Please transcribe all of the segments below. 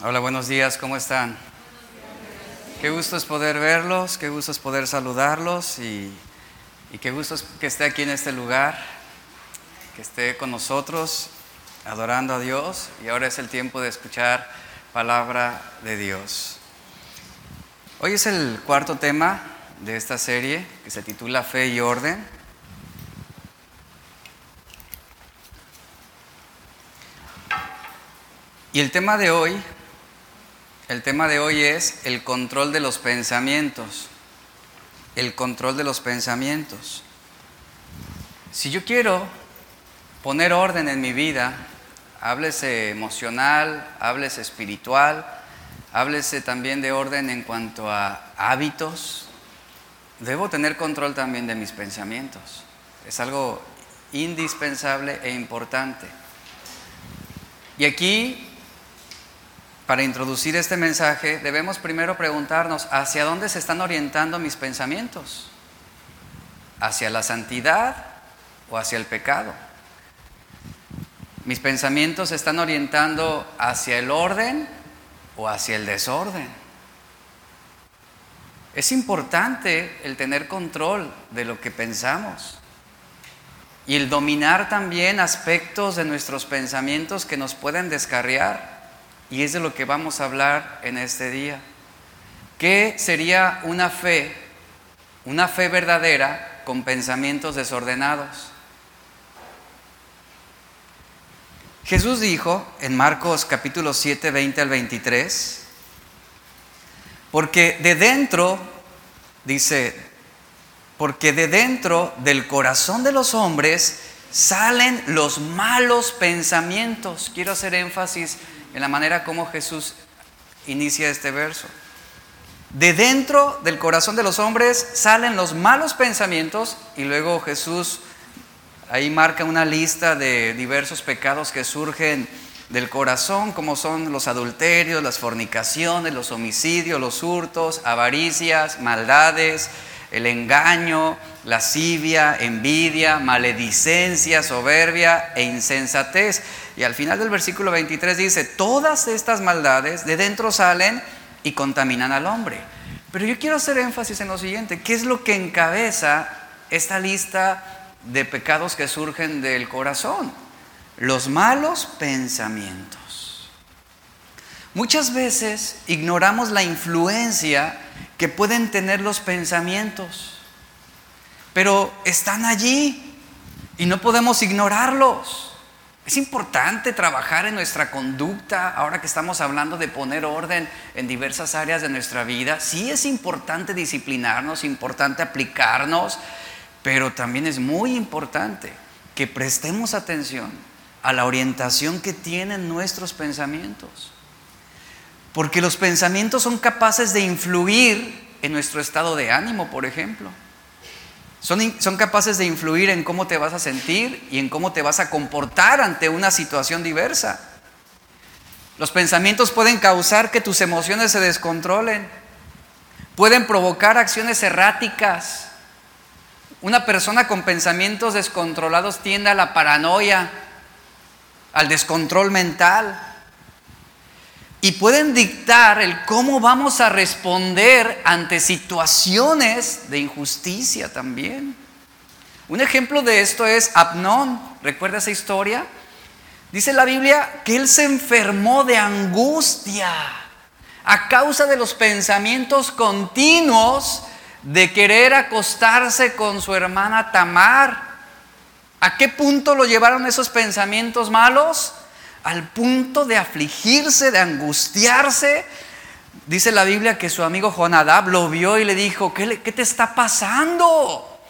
Hola, buenos días, ¿cómo están? Qué gusto es poder verlos, qué gusto es poder saludarlos y, y qué gusto es que esté aquí en este lugar, que esté con nosotros adorando a Dios y ahora es el tiempo de escuchar palabra de Dios. Hoy es el cuarto tema de esta serie que se titula Fe y Orden. Y el tema de hoy el tema de hoy es el control de los pensamientos. El control de los pensamientos. Si yo quiero poner orden en mi vida, háblese emocional, háblese espiritual, háblese también de orden en cuanto a hábitos, debo tener control también de mis pensamientos. Es algo indispensable e importante. Y aquí para introducir este mensaje, debemos primero preguntarnos, ¿hacia dónde se están orientando mis pensamientos? ¿Hacia la santidad o hacia el pecado? ¿Mis pensamientos se están orientando hacia el orden o hacia el desorden? Es importante el tener control de lo que pensamos y el dominar también aspectos de nuestros pensamientos que nos pueden descarriar. Y es de lo que vamos a hablar en este día. ¿Qué sería una fe? Una fe verdadera con pensamientos desordenados. Jesús dijo en Marcos capítulo 7, 20 al 23, porque de dentro, dice, porque de dentro del corazón de los hombres salen los malos pensamientos. Quiero hacer énfasis en la manera como Jesús inicia este verso. De dentro del corazón de los hombres salen los malos pensamientos y luego Jesús ahí marca una lista de diversos pecados que surgen del corazón, como son los adulterios, las fornicaciones, los homicidios, los hurtos, avaricias, maldades, el engaño, lascivia, envidia, maledicencia, soberbia e insensatez. Y al final del versículo 23 dice, todas estas maldades de dentro salen y contaminan al hombre. Pero yo quiero hacer énfasis en lo siguiente, ¿qué es lo que encabeza esta lista de pecados que surgen del corazón? Los malos pensamientos. Muchas veces ignoramos la influencia que pueden tener los pensamientos pero están allí y no podemos ignorarlos. Es importante trabajar en nuestra conducta, ahora que estamos hablando de poner orden en diversas áreas de nuestra vida. Sí es importante disciplinarnos, importante aplicarnos, pero también es muy importante que prestemos atención a la orientación que tienen nuestros pensamientos. Porque los pensamientos son capaces de influir en nuestro estado de ánimo, por ejemplo. Son, capaces de influir en cómo te vas a sentir y en cómo te vas a comportar ante una situación diversa. Los pensamientos pueden causar que tus emociones se descontrolen, pueden provocar acciones erráticas. Una persona con pensamientos descontrolados tiende a la paranoia, al descontrol mental y pueden dictar el cómo vamos a responder ante situaciones de injusticia también. Un ejemplo de esto es Abnón. ¿Recuerda esa historia? Dice la Biblia que él se enfermó de angustia a causa de los pensamientos continuos de querer acostarse con su hermana Tamar. ¿A qué punto lo llevaron esos pensamientos malos? Al punto de afligirse, de angustiarse. Dice la Biblia que su amigo Jonadab lo vio y le dijo, ¿qué, ¿qué, te está pasando?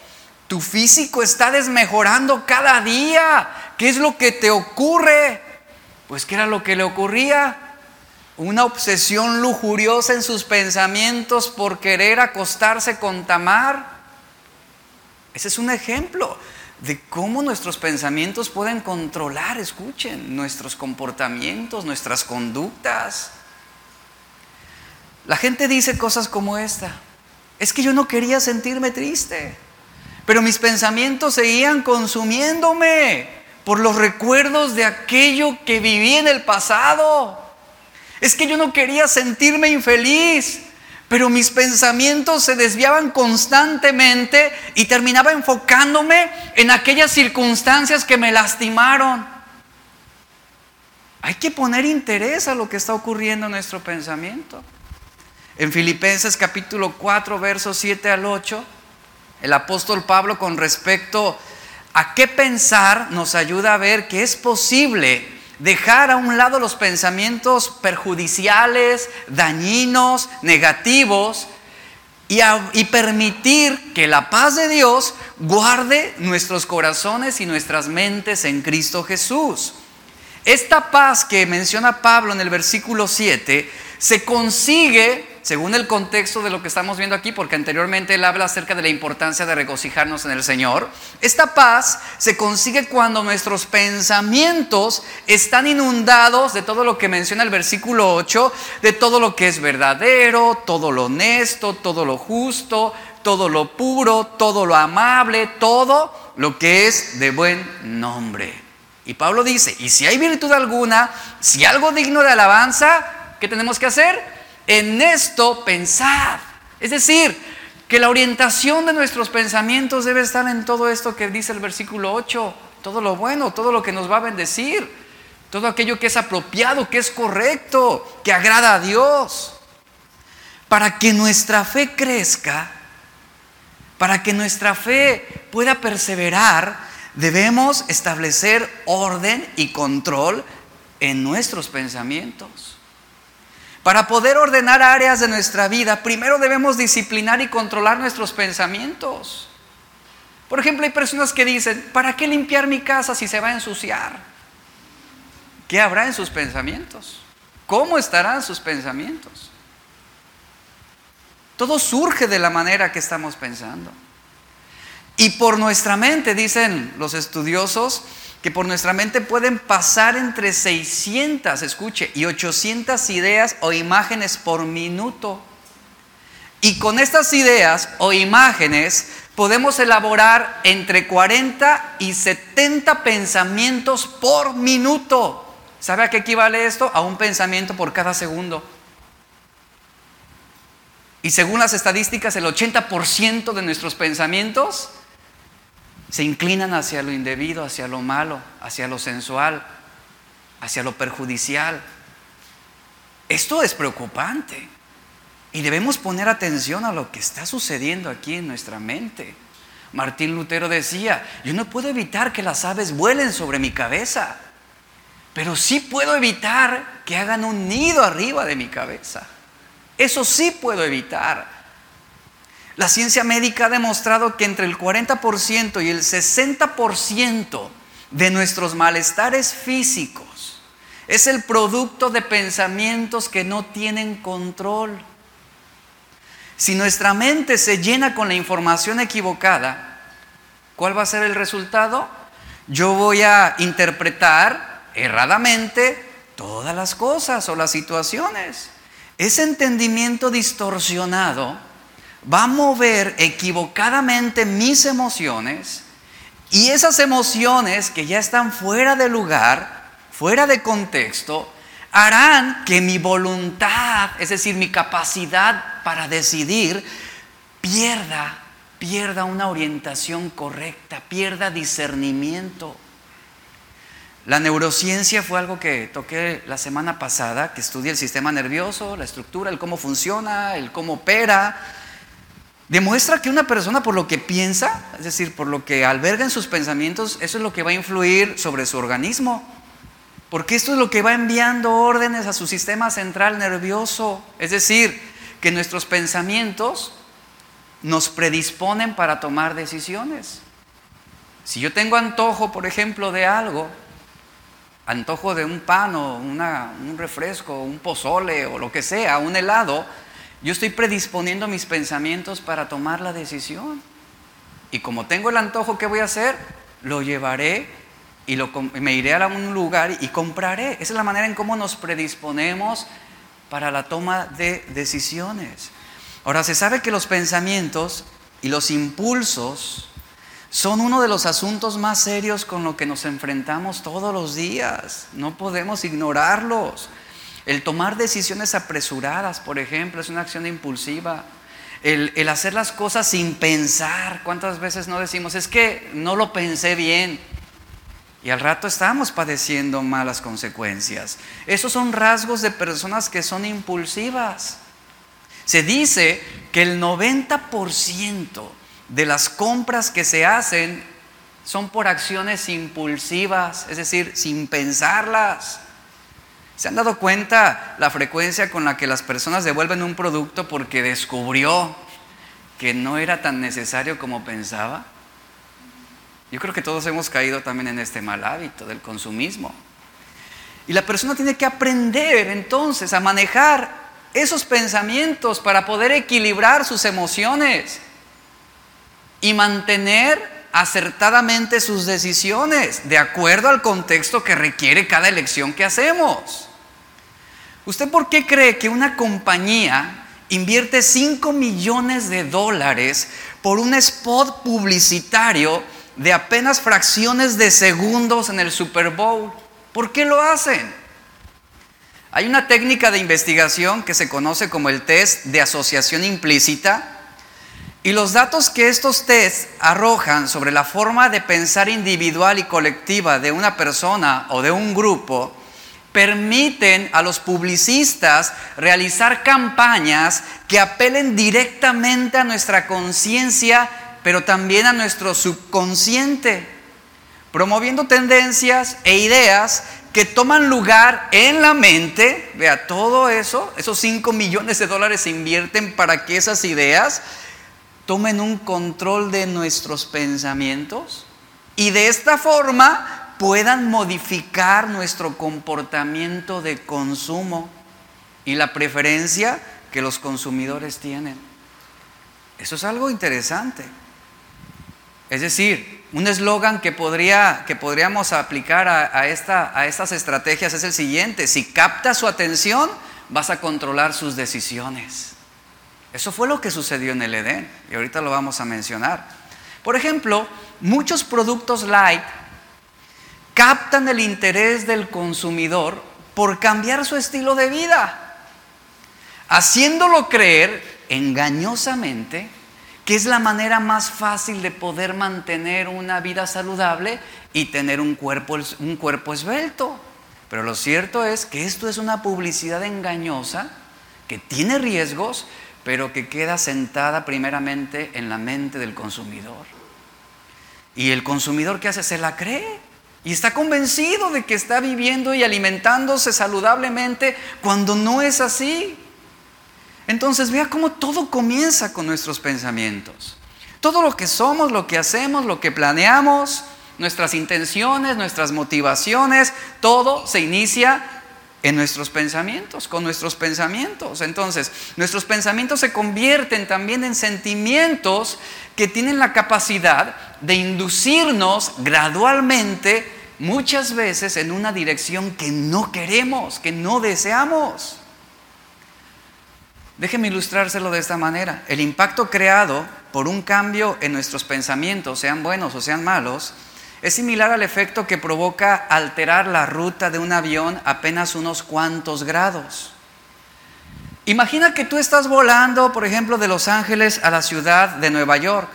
Tu físico está desmejorando cada día. ¿Qué es lo que te ocurre? Pues ¿qué era lo que le ocurría? Una obsesión lujuriosa en sus pensamientos por querer acostarse con Tamar. Ese es un ejemplo de cómo nuestros pensamientos pueden controlar, escuchen, nuestros comportamientos, nuestras conductas. La gente dice cosas como esta. Es que yo no quería sentirme triste, pero mis pensamientos seguían consumiéndome por los recuerdos de aquello que viví en el pasado. Es que yo no quería sentirme infeliz, pero mis pensamientos se desviaban constantemente y terminaba enfocándome en aquellas circunstancias que me lastimaron. Hay que poner interés a lo que está ocurriendo en nuestro pensamiento. En Filipenses capítulo 4, versos 7 al 8, el apóstol Pablo con respecto a qué pensar nos ayuda a ver que es posible dejar a un lado los pensamientos perjudiciales, dañinos, negativos, y, permitir que la paz de Dios guarde nuestros corazones y nuestras mentes en Cristo Jesús. Esta paz que menciona Pablo en el versículo 7 se consigue según el contexto de lo que estamos viendo aquí, porque anteriormente él habla acerca de la importancia de regocijarnos en el Señor, esta paz se consigue cuando nuestros pensamientos están inundados de todo lo que menciona el versículo 8, de todo lo que es verdadero, todo lo honesto, todo lo justo, todo lo puro, todo lo amable, todo lo que es de buen nombre. Y Pablo dice, y si hay virtud alguna, si algo digno de alabanza, ¿qué tenemos que hacer? En esto pensad. Es decir, que la orientación de nuestros pensamientos debe estar en todo esto que dice el versículo 8, todo lo bueno, todo lo que nos va a bendecir, todo aquello que es apropiado, que es correcto, que agrada a Dios. Para que nuestra fe crezca, para que nuestra fe pueda perseverar, debemos establecer orden y control en nuestros pensamientos. Para poder ordenar áreas de nuestra vida, primero debemos disciplinar y controlar nuestros pensamientos. Por ejemplo, hay personas que dicen, ¿para qué limpiar mi casa si se va a ensuciar? ¿Qué habrá en sus pensamientos? ¿Cómo estarán sus pensamientos? Todo surge de la manera que estamos pensando. Y por nuestra mente, dicen los estudiosos, que por nuestra mente pueden pasar entre 600, escuche, y 800 ideas o imágenes por minuto. Y con estas ideas o imágenes podemos elaborar entre 40 y 70 pensamientos por minuto. ¿Sabe a qué equivale esto? A un pensamiento por cada segundo. Y según las estadísticas, el 80% de nuestros pensamientos se inclinan hacia lo indebido, hacia lo malo, hacia lo sensual, hacia lo perjudicial. Esto es preocupante y debemos poner atención a lo que está sucediendo aquí en nuestra mente. Martín Lutero decía, yo no puedo evitar que las aves vuelen sobre mi cabeza, pero sí puedo evitar que hagan un nido arriba de mi cabeza. Eso sí puedo evitar. La ciencia médica ha demostrado que entre el 40% y el 60% de nuestros malestares físicos es el producto de pensamientos que no tienen control. Si nuestra mente se llena con la información equivocada, ¿cuál va a ser el resultado? Yo voy a interpretar erradamente todas las cosas o las situaciones. Ese entendimiento distorsionado va a mover equivocadamente mis emociones y esas emociones que ya están fuera de lugar, fuera de contexto, harán que mi voluntad, es decir, mi capacidad para decidir, pierda, pierda una orientación correcta, pierda discernimiento. La neurociencia fue algo que toqué la semana pasada, que estudia el sistema nervioso, la estructura, el cómo funciona, el cómo opera, demuestra que una persona por lo que piensa, es decir, por lo que alberga en sus pensamientos, eso es lo que va a influir sobre su organismo. Porque esto es lo que va enviando órdenes a su sistema central nervioso. Es decir, que nuestros pensamientos nos predisponen para tomar decisiones. Si yo tengo antojo, por ejemplo, de algo, antojo de un pan o un refresco, un pozole o lo que sea, un helado, yo estoy predisponiendo mis pensamientos para tomar la decisión. Y como tengo el antojo, ¿qué voy a hacer? Lo llevaré y me iré a un lugar y compraré. Esa es la manera en cómo nos predisponemos para la toma de decisiones. Ahora, se sabe que los pensamientos y los impulsos son uno de los asuntos más serios con los que nos enfrentamos todos los días. No podemos ignorarlos. El tomar decisiones apresuradas, por ejemplo, es una acción impulsiva. El, hacer las cosas sin pensar. ¿Cuántas veces no decimos, es que no lo pensé bien? Y al rato estamos padeciendo malas consecuencias. Esos son rasgos de personas que son impulsivas. Se dice que el 90% de las compras que se hacen son por acciones impulsivas, es decir, sin pensarlas. ¿Se han dado cuenta la frecuencia con la que las personas devuelven un producto porque descubrió que no era tan necesario como pensaba? Yo creo que todos hemos caído también en este mal hábito del consumismo. Y la persona tiene que aprender entonces a manejar esos pensamientos para poder equilibrar sus emociones y mantener acertadamente sus decisiones de acuerdo al contexto que requiere cada elección que hacemos. ¿Usted por qué cree que una compañía invierte 5 millones de dólares por un spot publicitario de apenas fracciones de segundos en el Super Bowl? ¿Por qué lo hacen? Hay una técnica de investigación que se conoce como el test de asociación implícita y los datos que estos tests arrojan sobre la forma de pensar individual y colectiva de una persona o de un grupo permiten a los publicistas realizar campañas que apelen directamente a nuestra conciencia, pero también a nuestro subconsciente, promoviendo tendencias e ideas que toman lugar en la mente, vea, todo eso, esos 5 millones de dólares se invierten para que esas ideas tomen un control de nuestros pensamientos. Y de esta forma puedan modificar nuestro comportamiento de consumo y la preferencia que los consumidores tienen. Eso es algo interesante. Es decir, un eslogan que, podría, que podríamos aplicar a, esta, a estas estrategias es el siguiente, si captas su atención, vas a controlar sus decisiones. Eso fue lo que sucedió en el Edén y ahorita lo vamos a mencionar. Por ejemplo, muchos productos light captan el interés del consumidor por cambiar su estilo de vida, haciéndolo creer engañosamente que es la manera más fácil de poder mantener una vida saludable y tener un cuerpo, un cuerpo esbelto. Pero lo cierto es que esto es una publicidad engañosa que tiene riesgos, pero que queda sentada primeramente en la mente del consumidor. Y el consumidor que hace se la cree y está convencido de que está viviendo y alimentándose saludablemente cuando no es así. Entonces vea cómo todo comienza con nuestros pensamientos. Todo lo que somos, lo que hacemos, lo que planeamos, nuestras intenciones, nuestras motivaciones, todo se inicia en nuestros pensamientos, con nuestros pensamientos. Entonces, nuestros pensamientos se convierten también en sentimientos que tienen la capacidad de inducirnos gradualmente, muchas veces, en una dirección que no queremos, que no deseamos. Déjeme ilustrárselo de esta manera. El impacto creado por un cambio en nuestros pensamientos, sean buenos o sean malos, es similar al efecto que provoca alterar la ruta de un avión apenas unos cuantos grados. Imagina que tú estás volando, por ejemplo, de Los Ángeles a la ciudad de Nueva York.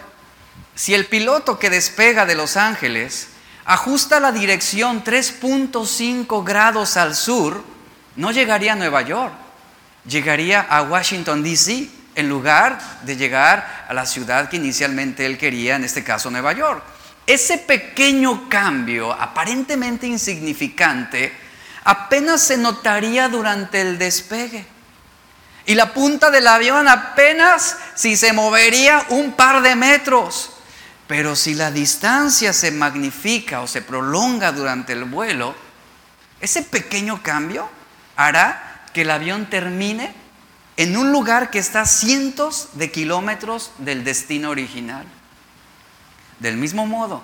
Si el piloto que despega de Los Ángeles ajusta la dirección 3.5 grados al sur, no llegaría a Nueva York llegaría a Washington, D.C., en lugar de llegar a la ciudad que inicialmente él quería, en este caso Nueva York. Ese pequeño cambio, aparentemente insignificante, apenas se notaría durante el despegue. Y la punta del avión apenas si se movería un par de metros. Pero si la distancia se magnifica o se prolonga durante el vuelo, ese pequeño cambio hará que el avión termine en un lugar que está a cientos de kilómetros del destino original. Del mismo modo,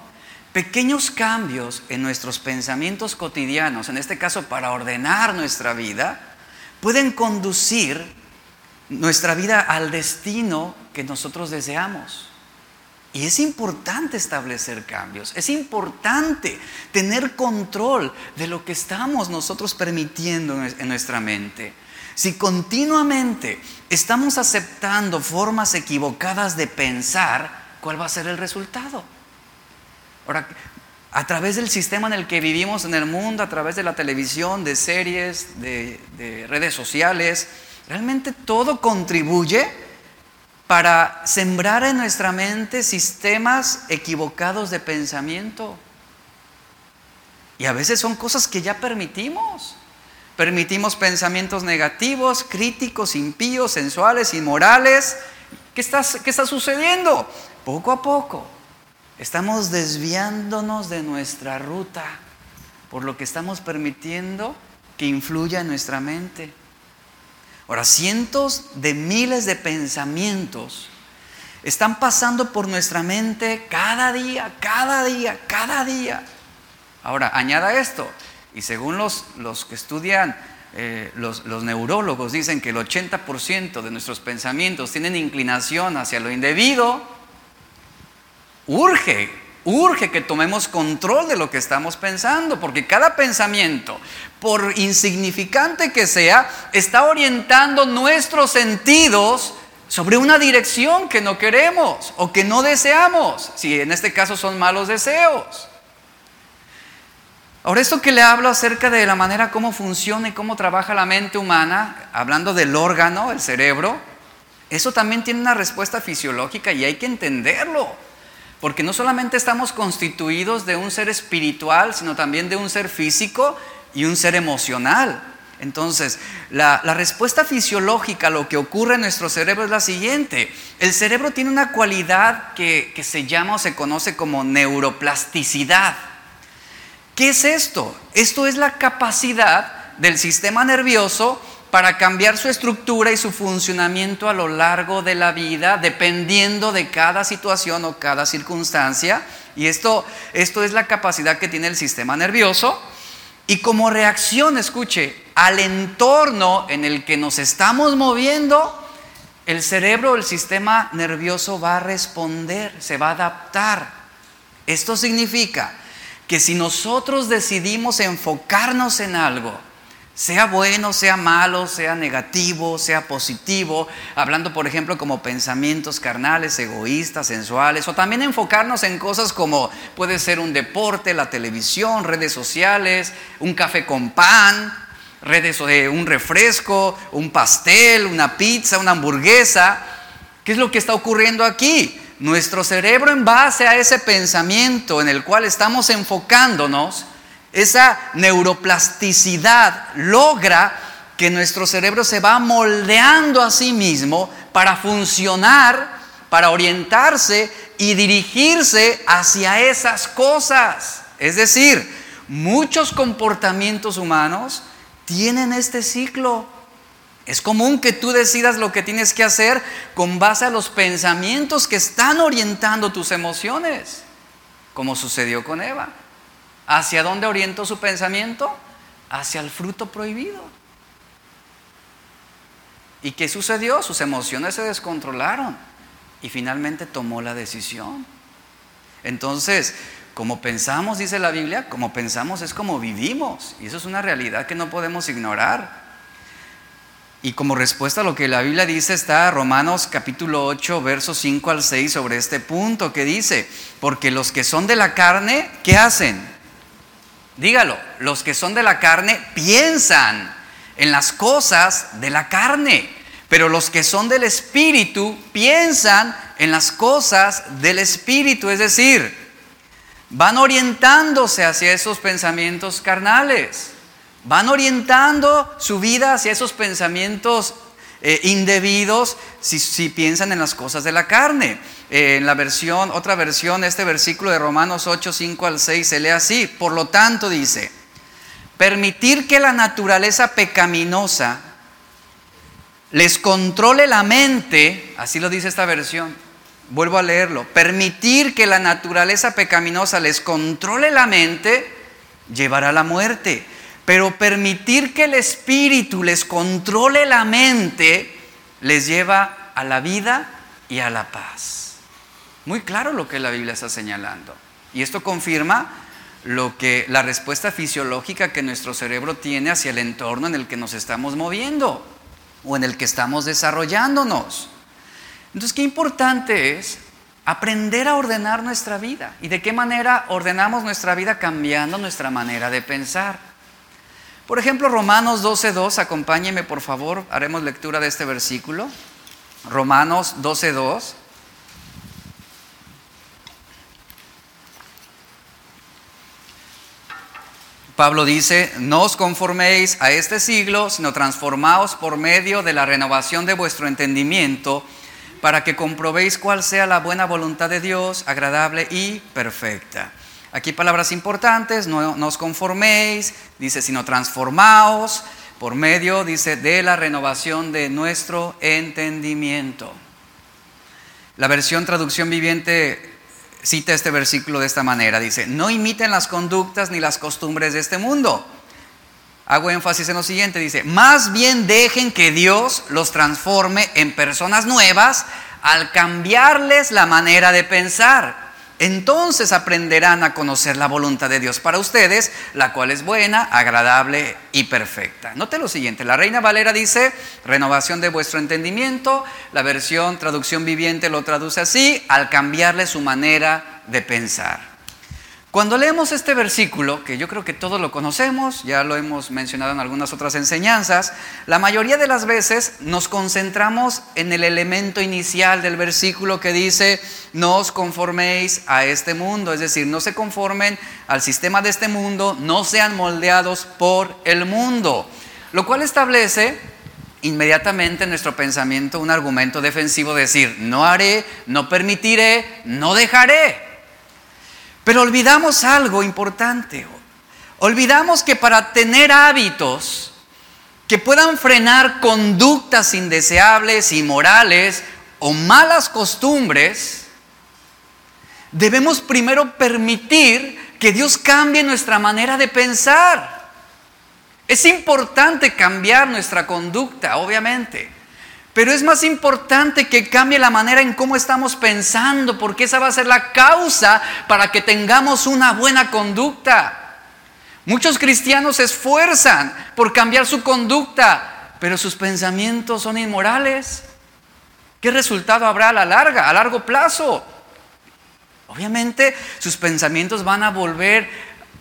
pequeños cambios en nuestros pensamientos cotidianos, en este caso para ordenar nuestra vida, pueden conducir nuestra vida al destino que nosotros deseamos. Y es importante establecer cambios, es importante tener control de lo que estamos nosotros permitiendo en nuestra mente. Si continuamente estamos aceptando formas equivocadas de pensar, ¿cuál va a ser el resultado? Ahora, a través del sistema en el que vivimos en el mundo, a través de la televisión, de series, de, redes sociales, realmente todo contribuye para sembrar en nuestra mente sistemas equivocados de pensamiento. Y a veces son cosas que ya permitimos. Permitimos pensamientos negativos, críticos, impíos, sensuales, inmorales. ¿Qué está, qué está sucediendo? Poco a poco estamos desviándonos de nuestra ruta por lo que estamos permitiendo que influya en nuestra mente. Ahora, cientos de miles de pensamientos están pasando por nuestra mente cada día, cada día, cada día. Ahora, añada esto, y según los, los que estudian, eh, los, los neurólogos dicen que el 80% de nuestros pensamientos tienen inclinación hacia lo indebido, urge Urge que tomemos control de lo que estamos pensando, porque cada pensamiento, por insignificante que sea, está orientando nuestros sentidos sobre una dirección que no queremos o que no deseamos, si en este caso son malos deseos. Ahora, esto que le hablo acerca de la manera como funciona y cómo trabaja la mente humana, hablando del órgano, el cerebro, eso también tiene una respuesta fisiológica y hay que entenderlo. Porque no solamente estamos constituidos de un ser espiritual, sino también de un ser físico y un ser emocional. Entonces, la, respuesta fisiológica a lo que ocurre en nuestro cerebro es la siguiente. El cerebro tiene una cualidad que, que se llama o se conoce como neuroplasticidad. ¿Qué es esto? Esto es la capacidad del sistema nervioso para cambiar su estructura y su funcionamiento a lo largo de la vida, dependiendo de cada situación o cada circunstancia. Y esto, esto es la capacidad que tiene el sistema nervioso. Y como reacción, escuche, al entorno en el que nos estamos moviendo, el cerebro, el sistema nervioso va a responder, se va a adaptar. Esto significa que si nosotros decidimos enfocarnos en algo, sea bueno, sea malo, sea negativo, sea positivo, hablando por ejemplo como pensamientos carnales, egoístas, sensuales, o también enfocarnos en cosas como puede ser un deporte, la televisión, redes sociales, un café con pan, redes, de un refresco, un pastel, una pizza, una hamburguesa. ¿Qué es lo que está ocurriendo aquí? Nuestro cerebro en base a ese pensamiento en el cual estamos enfocándonos, esa neuroplasticidad logra que nuestro cerebro se va moldeando a sí mismo para funcionar, para orientarse y dirigirse hacia esas cosas. Es decir, muchos comportamientos humanos tienen este ciclo. Es común que tú decidas lo que tienes que hacer con base a los pensamientos que están orientando tus emociones, como sucedió con Eva. ¿Hacia dónde orientó su pensamiento? Hacia el fruto prohibido. ¿Y qué sucedió? Sus emociones se descontrolaron y finalmente tomó la decisión. Entonces, como pensamos, dice la Biblia, como pensamos es como vivimos. Y eso es una realidad que no podemos ignorar. Y como respuesta a lo que la Biblia dice está Romanos capítulo 8, versos 5 al 6 sobre este punto que dice, porque los que son de la carne, ¿qué hacen? Dígalo, los que son de la carne piensan en las cosas de la carne, pero los que son del Espíritu piensan en las cosas del Espíritu, es decir, van orientándose hacia esos pensamientos carnales, van orientando su vida hacia esos pensamientos eh, indebidos si, piensan en las cosas de la carne en la versión, otra versión, este versículo de Romanos 8, 5 al 6 se lee así. Por lo tanto, dice, permitir que la naturaleza pecaminosa les controle la mente, así lo dice esta versión, vuelvo a leerlo, permitir que la naturaleza pecaminosa les controle la mente llevará a la muerte, pero permitir que el espíritu les controle la mente les lleva a la vida y a la paz. Muy claro lo que la Biblia está señalando. Y esto confirma lo que la respuesta fisiológica que nuestro cerebro tiene hacia el entorno en el que nos estamos moviendo o en el que estamos desarrollándonos. Entonces, qué importante es aprender a ordenar nuestra vida. ¿Y de qué manera ordenamos nuestra vida cambiando nuestra manera de pensar? Por ejemplo, Romanos 12.2, acompáñeme por favor, haremos lectura de este versículo. Romanos 12.2. Pablo dice, no os conforméis a este siglo, sino transformaos por medio de la renovación de vuestro entendimiento, para que comprobéis cuál sea la buena voluntad de Dios, agradable y perfecta. Aquí palabras importantes, no, no os conforméis, dice, sino transformaos por medio, dice, de la renovación de nuestro entendimiento. La versión traducción viviente cita este versículo de esta manera. Dice, no imiten las conductas ni las costumbres de este mundo. Hago énfasis en lo siguiente, dice, más bien dejen que Dios los transforme en personas nuevas al cambiarles la manera de pensar entonces aprenderán a conocer la voluntad de Dios para ustedes, la cual es buena, agradable y perfecta. Note lo siguiente, la Reina Valera dice, renovación de vuestro entendimiento, la versión traducción viviente lo traduce así, al cambiarle su manera de pensar. Cuando leemos este versículo, que yo creo que todos lo conocemos, ya lo hemos mencionado en algunas otras enseñanzas, la mayoría de las veces nos concentramos en el elemento inicial del versículo que dice, no os conforméis a este mundo, es decir, no se conformen al sistema de este mundo, no sean moldeados por el mundo, lo cual establece inmediatamente en nuestro pensamiento un argumento defensivo, decir, no haré, no permitiré, no dejaré. Pero olvidamos algo importante. Olvidamos que para tener hábitos que puedan frenar conductas indeseables, inmorales o malas costumbres, debemos primero permitir que Dios cambie nuestra manera de pensar. Es importante cambiar nuestra conducta, obviamente. Pero es más importante que cambie la manera en cómo estamos pensando, porque esa va a ser la causa para que tengamos una buena conducta. Muchos cristianos se esfuerzan por cambiar su conducta, pero sus pensamientos son inmorales. ¿Qué resultado habrá a la larga, a largo plazo? Obviamente sus pensamientos van a volver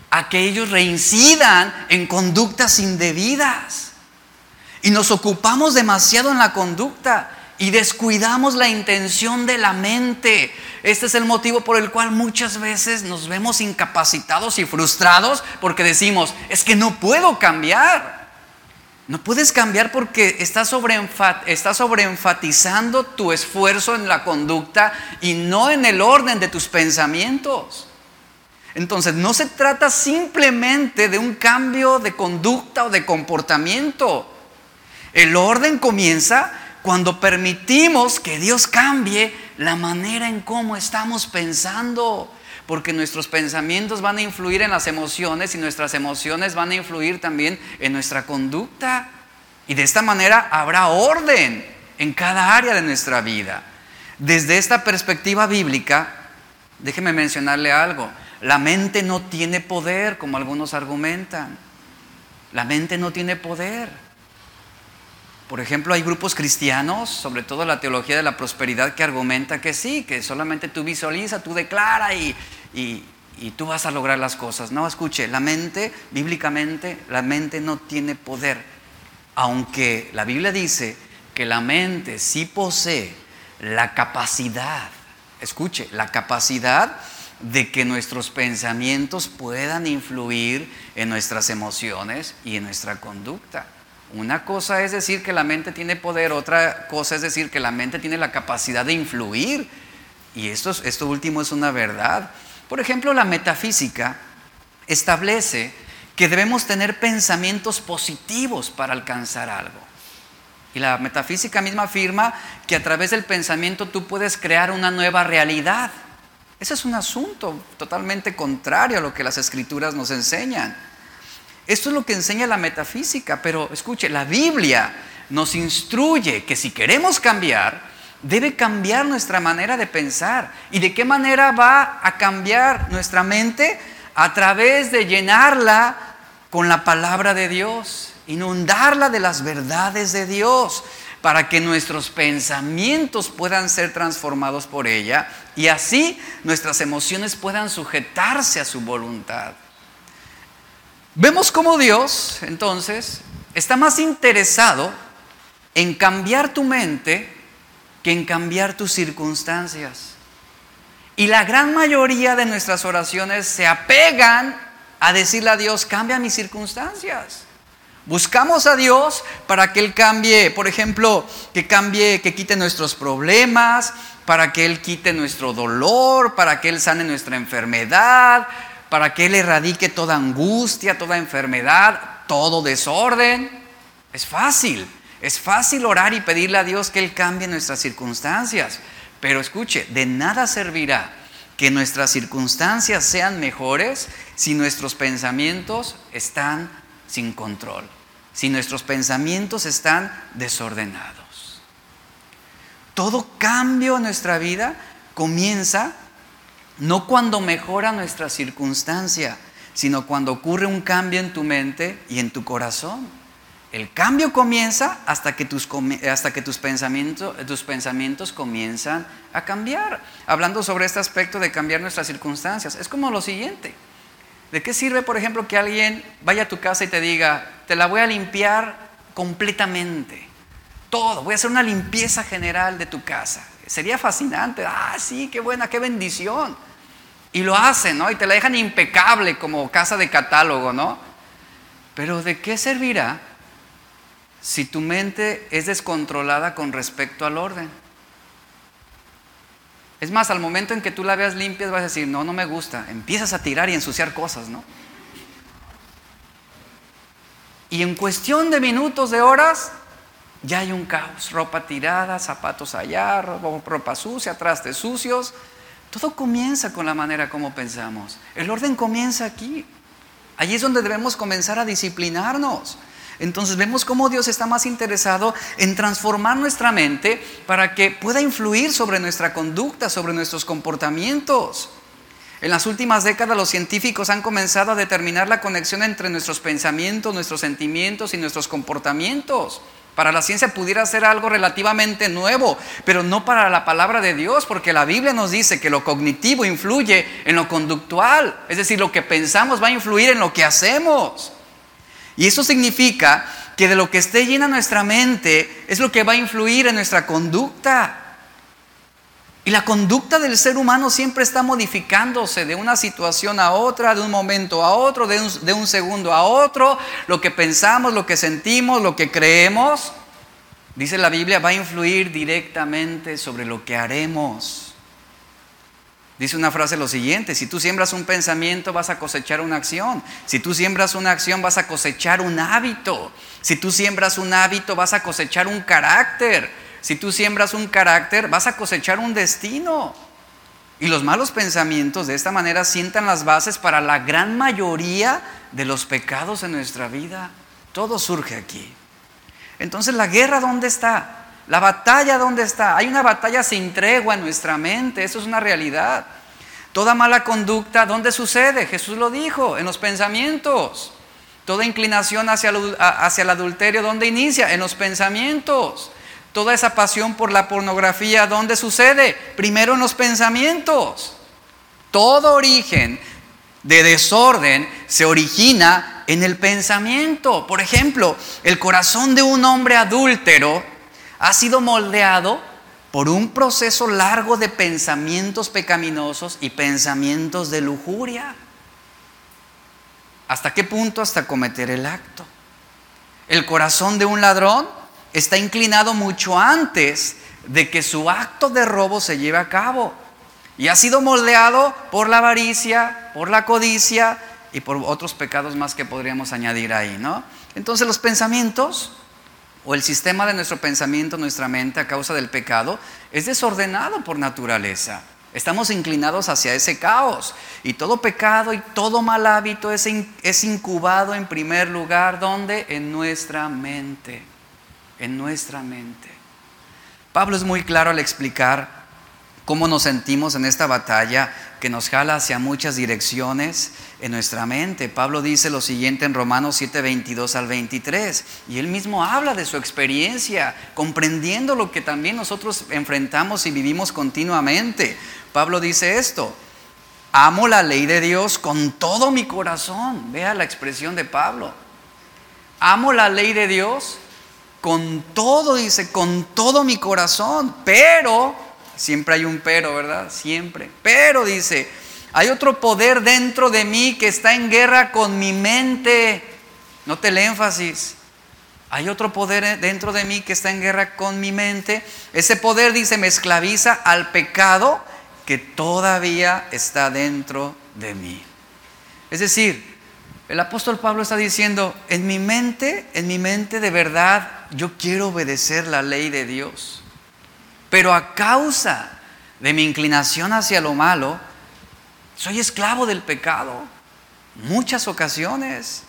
a que ellos reincidan en conductas indebidas. Y nos ocupamos demasiado en la conducta y descuidamos la intención de la mente. Este es el motivo por el cual muchas veces nos vemos incapacitados y frustrados porque decimos, es que no puedo cambiar. No puedes cambiar porque estás, sobreenfatizando tu esfuerzo en la conducta y no en el orden de tus pensamientos. Entonces, no se trata simplemente de un cambio de conducta o de comportamiento. El orden comienza cuando permitimos que Dios cambie la manera en cómo estamos pensando. Porque nuestros pensamientos van a influir en las emociones y nuestras emociones van a influir también en nuestra conducta. Y de esta manera habrá orden en cada área de nuestra vida. Desde esta perspectiva bíblica, déjeme mencionarle algo. La mente no tiene poder, como algunos argumentan. La mente no tiene poder. Por ejemplo, hay grupos cristianos, sobre todo la teología de la prosperidad, que argumenta que sí, que solamente tú visualiza, tú declara y, y, tú vas a lograr las cosas. No, escuche, la mente, bíblicamente, la mente no tiene poder. Aunque la Biblia dice que la mente sí posee la capacidad, escuche, la capacidad de que nuestros pensamientos puedan influir en nuestras emociones y en nuestra conducta. Una cosa es decir que la mente tiene poder, otra cosa es decir que la mente tiene la capacidad de influir. Y esto, último es una verdad. Por ejemplo, la metafísica establece que debemos tener pensamientos positivos para alcanzar algo. Y la metafísica misma afirma que a través del pensamiento tú puedes crear una nueva realidad. Ese es un asunto totalmente contrario a lo que las escrituras nos enseñan. Esto es lo que enseña la metafísica, pero escuche, la Biblia nos instruye que si queremos cambiar, debe cambiar nuestra manera de pensar. ¿Y de qué manera va a cambiar nuestra mente? A través de llenarla con la palabra de Dios, inundarla de las verdades de Dios, para que nuestros pensamientos puedan ser transformados por ella y así nuestras emociones puedan sujetarse a su voluntad. Vemos cómo Dios, entonces, está más interesado en cambiar tu mente que en cambiar tus circunstancias. Y la gran mayoría de nuestras oraciones se apegan a decirle a Dios, cambia mis circunstancias. Buscamos a Dios para que Él cambie, por ejemplo, que cambie, que quite nuestros problemas, para que Él quite nuestro dolor, para que Él sane nuestra enfermedad, para que Él erradique toda angustia, toda enfermedad, todo desorden. Es fácil, es fácil orar y pedirle a Dios que Él cambie nuestras circunstancias. Pero escuche, de nada servirá que nuestras circunstancias sean mejores si nuestros pensamientos están sin control, si nuestros pensamientos están desordenados. Todo cambio en nuestra vida comienza no cuando mejora nuestra circunstancia, sino cuando ocurre un cambio en tu mente y en tu corazón. El cambio comienza hasta que tus, hasta que tus, pensamientos, tus pensamientos comienzan a cambiar. Hablando sobre este aspecto de cambiar nuestras circunstancias, es como lo siguiente. ¿De qué sirve, por ejemplo, que alguien vaya a tu casa y te diga, te la voy a limpiar completamente? Todo, voy a hacer una limpieza general de tu casa. Sería fascinante. Ah, sí, qué buena, qué bendición. Y lo hacen, ¿no? Y te la dejan impecable como casa de catálogo, ¿no? Pero ¿de qué servirá si tu mente es descontrolada con respecto al orden? Es más, al momento en que tú la veas limpia, vas a decir, no, no me gusta. Empiezas a tirar y ensuciar cosas, ¿no? Y en cuestión de minutos, de horas, ya hay un caos. Ropa tirada, zapatos allá, ropa sucia, trastes sucios. Todo comienza con la manera como pensamos. El orden comienza aquí. Allí es donde debemos comenzar a disciplinarnos. Entonces vemos cómo Dios está más interesado en transformar nuestra mente para que pueda influir sobre nuestra conducta, sobre nuestros comportamientos. En las últimas décadas los científicos han comenzado a determinar la conexión entre nuestros pensamientos, nuestros sentimientos y nuestros comportamientos. Para la ciencia pudiera ser algo relativamente nuevo, pero no para la palabra de Dios, porque la Biblia nos dice que lo cognitivo influye en lo conductual, es decir, lo que pensamos va a influir en lo que hacemos. Y eso significa que de lo que esté llena nuestra mente es lo que va a influir en nuestra conducta. Y la conducta del ser humano siempre está modificándose de una situación a otra, de un momento a otro, de un, de un, segundo a otro. Lo que pensamos, lo que sentimos, lo que creemos, dice la Biblia, va a influir directamente sobre lo que haremos. Dice una frase lo siguiente, si tú siembras un pensamiento vas a cosechar una acción, si tú siembras una acción vas a cosechar un hábito, si tú siembras un hábito vas a cosechar un carácter, si tú siembras un carácter vas a cosechar un destino. Y los malos pensamientos de esta manera sientan las bases para la gran mayoría de los pecados en nuestra vida. Todo surge aquí. Entonces la guerra, ¿dónde está? La batalla, ¿dónde está? Hay una batalla sin tregua en nuestra mente, eso es una realidad. Toda mala conducta, ¿dónde sucede? Jesús lo dijo, en los pensamientos. Toda inclinación hacia el, hacia el adulterio, ¿dónde inicia? En los pensamientos. Toda esa pasión por la pornografía, ¿dónde sucede? Primero en los pensamientos. Todo origen de desorden se origina en el pensamiento. Por ejemplo, el corazón de un hombre adúltero ha sido moldeado por un proceso largo de pensamientos pecaminosos y pensamientos de lujuria. ¿Hasta qué punto? Hasta cometer el acto. El corazón de un ladrón está inclinado mucho antes de que su acto de robo se lleve a cabo. Y ha sido moldeado por la avaricia, por la codicia y por otros pecados más que podríamos añadir ahí, ¿no? Entonces los pensamientos o el sistema de nuestro pensamiento, nuestra mente a causa del pecado, es desordenado por naturaleza. Estamos inclinados hacia ese caos. Y todo pecado y todo mal hábito es, incubado en primer lugar, ¿dónde? En nuestra mente. En nuestra mente. Pablo es muy claro al explicar cómo nos sentimos en esta batalla que nos jala hacia muchas direcciones en nuestra mente. Pablo dice lo siguiente en Romanos 7, 22 al 23, y él mismo habla de su experiencia, comprendiendo lo que también nosotros enfrentamos y vivimos continuamente. Pablo dice esto, amo la ley de Dios con todo mi corazón. Vea la expresión de Pablo. Amo la ley de Dios con todo, dice, con todo mi corazón, pero Siempre hay un pero, ¿verdad? Siempre. Pero dice, hay otro poder dentro de mí que está en guerra con mi mente. Note el énfasis. Hay otro poder dentro de mí que está en guerra con mi mente. Ese poder, dice, me esclaviza al pecado que todavía está dentro de mí. Es decir, el apóstol Pablo está diciendo, en mi mente, en mi mente de verdad, yo quiero obedecer la ley de Dios. Pero a causa de mi inclinación hacia lo malo, soy esclavo del pecado. Muchas ocasiones.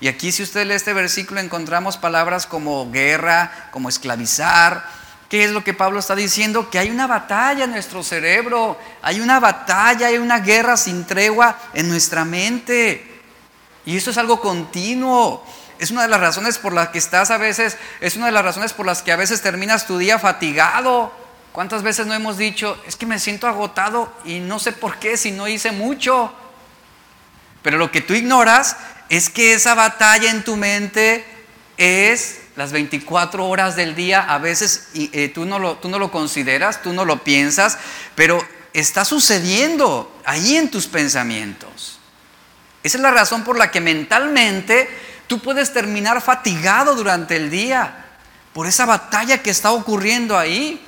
Y aquí si usted lee este versículo encontramos palabras como guerra, como esclavizar. ¿Qué es lo que Pablo está diciendo? Que hay una batalla en nuestro cerebro, hay una batalla, hay una guerra sin tregua en nuestra mente. Y eso es algo continuo. Es una de las razones por las que estás a veces, es una de las razones por las que a veces terminas tu día fatigado. ¿Cuántas veces no hemos dicho, es que me siento agotado y no sé por qué si no hice mucho? Pero lo que tú ignoras es que esa batalla en tu mente es las 24 horas del día. A veces eh, tú, no lo, tú no lo consideras, tú no lo piensas, pero está sucediendo ahí en tus pensamientos. Esa es la razón por la que mentalmente Tú puedes terminar fatigado durante el día por esa batalla que está ocurriendo ahí,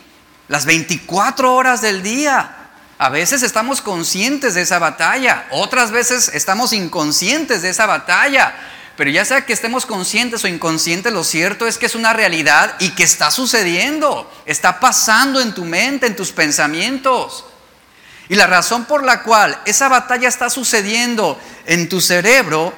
las 24 horas del día. A veces estamos conscientes de esa batalla, otras veces estamos inconscientes de esa batalla. Pero ya sea que estemos conscientes o inconscientes, lo cierto es que es una realidad y que está sucediendo, está pasando en tu mente, en tus pensamientos. Y la razón por la cual esa batalla está sucediendo en tu cerebro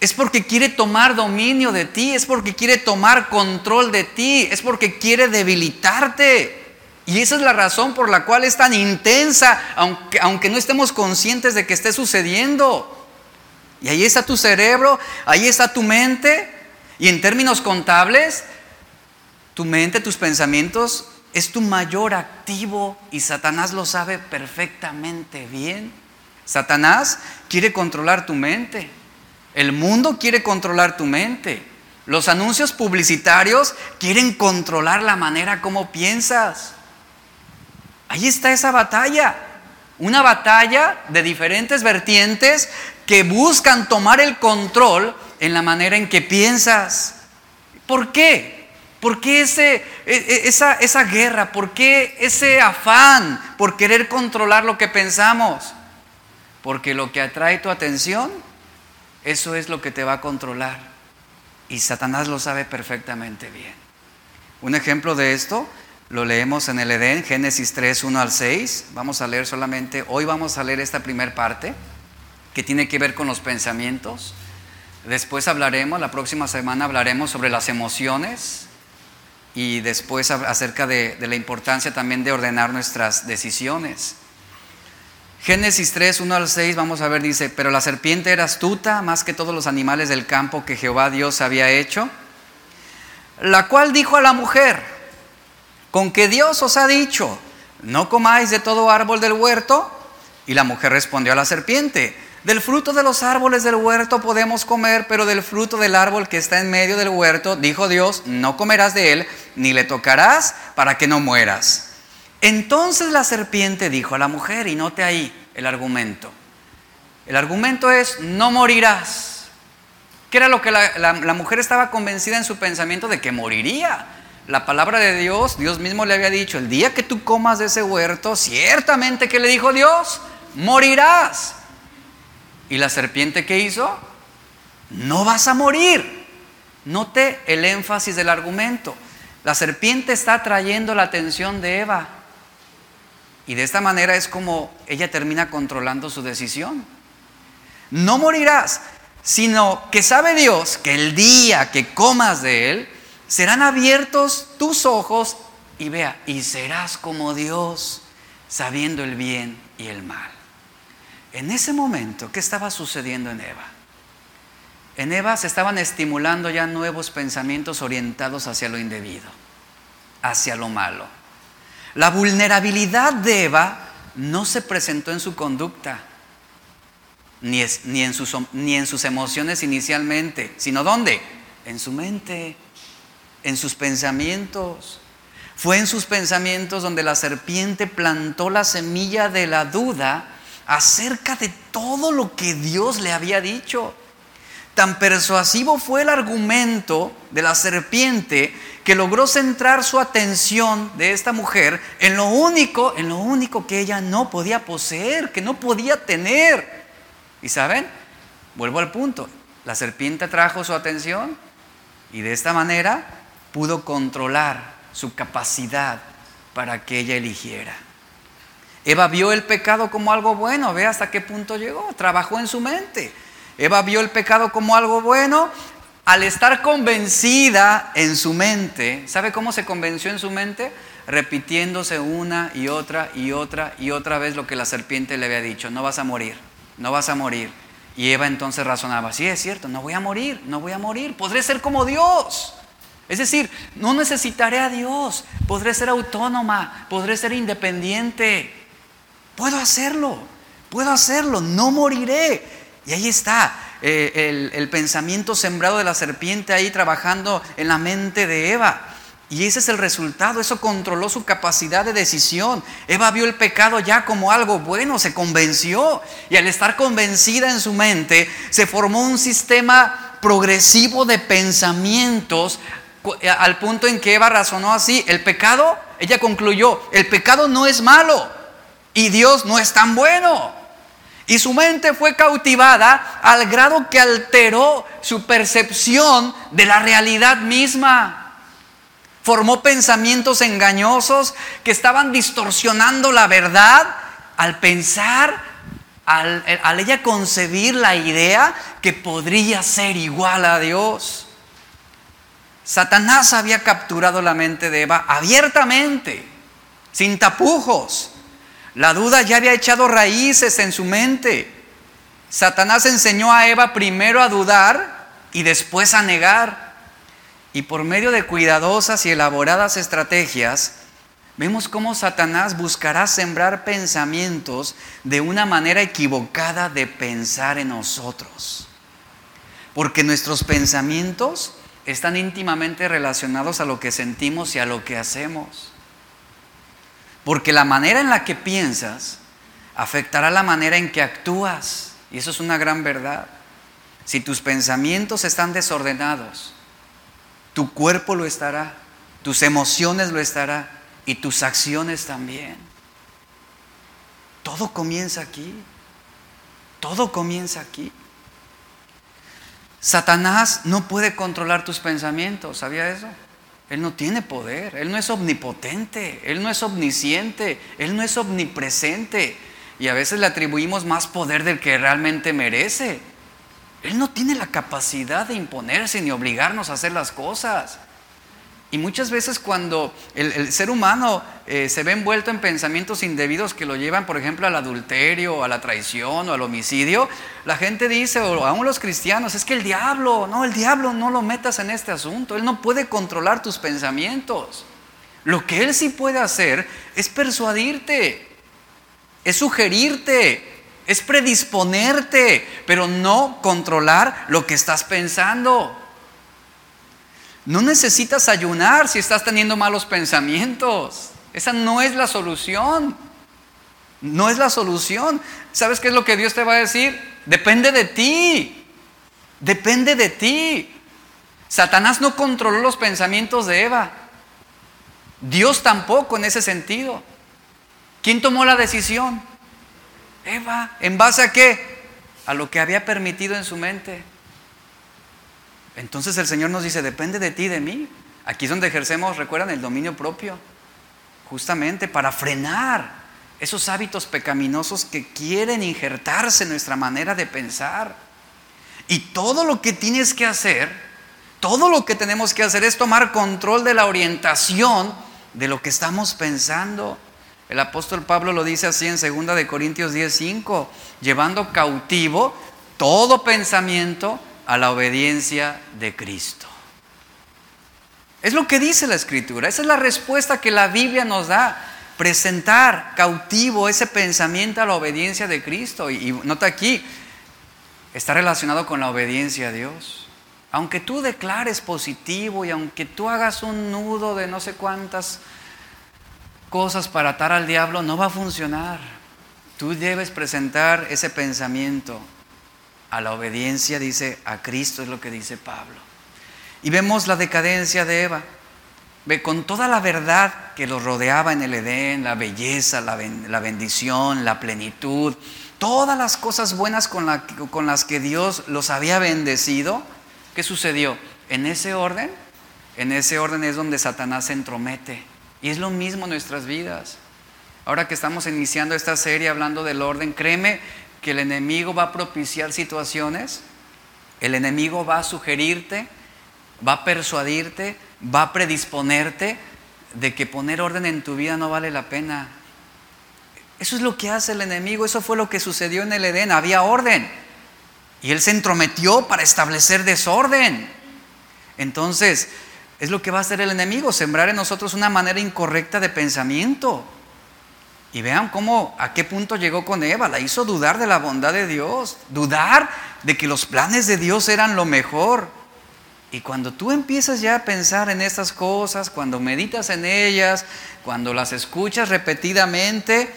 es porque quiere tomar dominio de ti, es porque quiere tomar control de ti, es porque quiere debilitarte. Y esa es la razón por la cual es tan intensa, aunque, aunque no estemos conscientes de que esté sucediendo. Y ahí está tu cerebro, ahí está tu mente. Y en términos contables, tu mente, tus pensamientos, es tu mayor activo y Satanás lo sabe perfectamente bien. Satanás quiere controlar tu mente. El mundo quiere controlar tu mente. Los anuncios publicitarios quieren controlar la manera como piensas. Ahí está esa batalla. Una batalla de diferentes vertientes que buscan tomar el control en la manera en que piensas. ¿Por qué? ¿Por qué ese, e, e, esa, esa guerra? ¿Por qué ese afán por querer controlar lo que pensamos? Porque lo que atrae tu atención eso es lo que te va a controlar. Y Satanás lo sabe perfectamente bien. Un ejemplo de esto lo leemos en el Edén, Génesis 3, 1 al 6. Vamos a leer solamente, hoy vamos a leer esta primera parte que tiene que ver con los pensamientos. Después hablaremos, la próxima semana hablaremos sobre las emociones y después acerca de, de la importancia también de ordenar nuestras decisiones. Génesis 3, 1 al 6, vamos a ver, dice, pero la serpiente era astuta más que todos los animales del campo que Jehová Dios había hecho, la cual dijo a la mujer, con que Dios os ha dicho, no comáis de todo árbol del huerto. Y la mujer respondió a la serpiente, del fruto de los árboles del huerto podemos comer, pero del fruto del árbol que está en medio del huerto, dijo Dios, no comerás de él, ni le tocarás para que no mueras. Entonces la serpiente dijo a la mujer, y note ahí el argumento. El argumento es, no morirás. ¿Qué era lo que la, mujer estaba convencida en su pensamiento de que moriría? La palabra de Dios, Dios mismo le había dicho, el día que tú comas de ese huerto, ciertamente que le dijo Dios, morirás. ¿Y la serpiente qué hizo? No vas a morir. Note el énfasis del argumento. La serpiente está trayendo la atención de Eva. Y de esta manera es como ella termina controlando su decisión. No morirás, sino que sabe Dios que el día que comas de él, serán abiertos tus ojos y vea, y serás como Dios, sabiendo el bien y el mal. En ese momento, ¿qué estaba sucediendo en Eva? En Eva se estaban estimulando ya nuevos pensamientos orientados hacia lo indebido, hacia lo malo. La vulnerabilidad de Eva no se presentó en su conducta, ni, en sus, ni en sus emociones inicialmente, sino ¿dónde? En su mente, en sus pensamientos. Fue en sus pensamientos donde la serpiente plantó la semilla de la duda acerca de todo lo que Dios le había dicho. Tan persuasivo fue el argumento de la serpiente que logró centrar su atención de esta mujer en lo único, en lo único que ella no podía poseer, que no podía tener. ¿Y saben? Vuelvo al punto. La serpiente trajo su atención y de esta manera pudo controlar su capacidad para que ella eligiera. Eva vio el pecado como algo bueno, ve hasta qué punto llegó, trabajó en su mente. Eva vio el pecado como algo bueno al estar convencida en su mente. ¿Sabe cómo se convenció en su mente? Repitiéndose una y otra y otra y otra vez lo que la serpiente le había dicho, no vas a morir, no vas a morir. Y Eva entonces razonaba, sí es cierto, no voy a morir, no voy a morir, podré ser como Dios. Es decir, no necesitaré a Dios, podré ser autónoma, podré ser independiente. Puedo hacerlo, puedo hacerlo, no moriré. Y ahí está eh, el, pensamiento sembrado de la serpiente ahí trabajando en la mente de Eva. Y ese es el resultado, eso controló su capacidad de decisión. Eva vio el pecado ya como algo bueno, se convenció. Y al estar convencida en su mente, se formó un sistema progresivo de pensamientos eh, al punto en que Eva razonó así. El pecado, ella concluyó, el pecado no es malo y Dios no es tan bueno. Y su mente fue cautivada al grado que alteró su percepción de la realidad misma. Formó pensamientos engañosos que estaban distorsionando la verdad al pensar, al, ella concebir la idea que podría ser igual a Dios. Satanás había capturado la mente de Eva abiertamente, sin tapujos. La duda ya había echado raíces en su mente. Satanás enseñó a Eva primero a dudar y después a negar. Y por medio de cuidadosas y elaboradas estrategias, vemos cómo Satanás buscará sembrar pensamientos de una manera equivocada de pensar en nosotros. Porque nuestros pensamientos están íntimamente relacionados a lo que sentimos y a lo que hacemos. Porque la manera en la que piensas afectará la manera en que actúas. Y eso es una gran verdad. Si tus pensamientos están desordenados, tu cuerpo lo estará, tus emociones lo estará y tus acciones también. Todo comienza aquí. Todo comienza aquí. Satanás no puede controlar tus pensamientos, ¿sabía eso? Él no tiene poder, Él no es omnipotente, Él no es omnisciente, Él no es omnipresente. Y a veces le atribuimos más poder del que realmente merece. Él no tiene la capacidad de imponerse ni obligarnos a hacer las cosas. Y muchas veces cuando el, ser humano eh, se ve envuelto en pensamientos indebidos que lo llevan, por ejemplo, al adulterio, a la traición o al homicidio, la gente dice, o aún los cristianos, es que el diablo, no, el diablo no lo metas en este asunto, él no puede controlar tus pensamientos. Lo que él sí puede hacer es persuadirte, es sugerirte, es predisponerte, pero no controlar lo que estás pensando. No necesitas ayunar si estás teniendo malos pensamientos. Esa no es la solución. No es la solución. ¿Sabes qué es lo que Dios te va a decir? Depende de ti. Depende de ti. Satanás no controló los pensamientos de Eva. Dios tampoco en ese sentido. ¿Quién tomó la decisión? Eva. ¿En base a qué? A lo que había permitido en su mente. Entonces el Señor nos dice, depende de ti, de mí. Aquí es donde ejercemos, recuerdan, el dominio propio, justamente para frenar esos hábitos pecaminosos que quieren injertarse en nuestra manera de pensar. Y todo lo que tienes que hacer, todo lo que tenemos que hacer es tomar control de la orientación de lo que estamos pensando. El apóstol Pablo lo dice así en 2 de Corintios 10:5, llevando cautivo todo pensamiento a la obediencia de Cristo. Es lo que dice la escritura, esa es la respuesta que la Biblia nos da, presentar cautivo ese pensamiento a la obediencia de Cristo. Y, y nota aquí, está relacionado con la obediencia a Dios. Aunque tú declares positivo y aunque tú hagas un nudo de no sé cuántas cosas para atar al diablo, no va a funcionar. Tú debes presentar ese pensamiento a la obediencia, dice, a Cristo es lo que dice Pablo. Y vemos la decadencia de Eva. Ve, con toda la verdad que los rodeaba en el Edén, la belleza, la, bendición, la plenitud, todas las cosas buenas con, con las que Dios los había bendecido, ¿qué sucedió? En ese orden, en ese orden es donde Satanás se entromete. Y es lo mismo en nuestras vidas. Ahora que estamos iniciando esta serie hablando del orden, créeme que el enemigo va a propiciar situaciones, el enemigo va a sugerirte, va a persuadirte, va a predisponerte de que poner orden en tu vida no vale la pena. Eso es lo que hace el enemigo, eso fue lo que sucedió en el Edén, había orden. Y él se entrometió para establecer desorden. Entonces, es lo que va a hacer el enemigo, sembrar en nosotros una manera incorrecta de pensamiento. Y vean cómo, a qué punto llegó con Eva. La hizo dudar de la bondad de Dios, dudar de que los planes de Dios eran lo mejor. Y cuando tú empiezas ya a pensar en estas cosas, cuando meditas en ellas, cuando las escuchas repetidamente,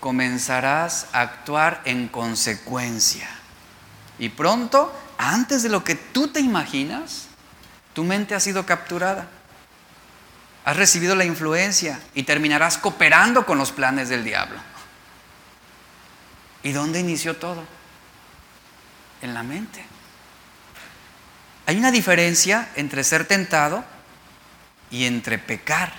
comenzarás a actuar en consecuencia. Y pronto, antes de lo que tú te imaginas, tu mente ha sido capturada has recibido la influencia y terminarás cooperando con los planes del diablo. ¿Y dónde inició todo? En la mente. Hay una diferencia entre ser tentado y entre pecar.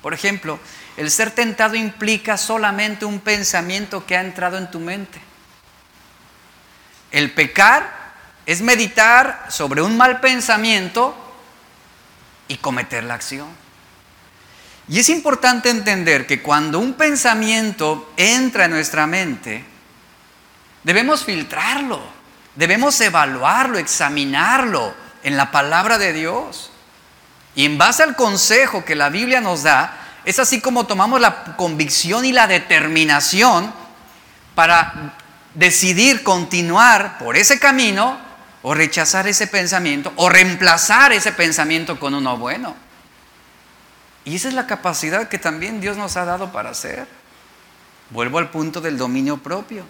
Por ejemplo, el ser tentado implica solamente un pensamiento que ha entrado en tu mente. El pecar es meditar sobre un mal pensamiento y cometer la acción. Y es importante entender que cuando un pensamiento entra en nuestra mente, debemos filtrarlo, debemos evaluarlo, examinarlo en la palabra de Dios. Y en base al consejo que la Biblia nos da, es así como tomamos la convicción y la determinación para decidir continuar por ese camino o rechazar ese pensamiento o reemplazar ese pensamiento con uno bueno. Y esa es la capacidad que también Dios nos ha dado para hacer. Vuelvo al punto del dominio propio.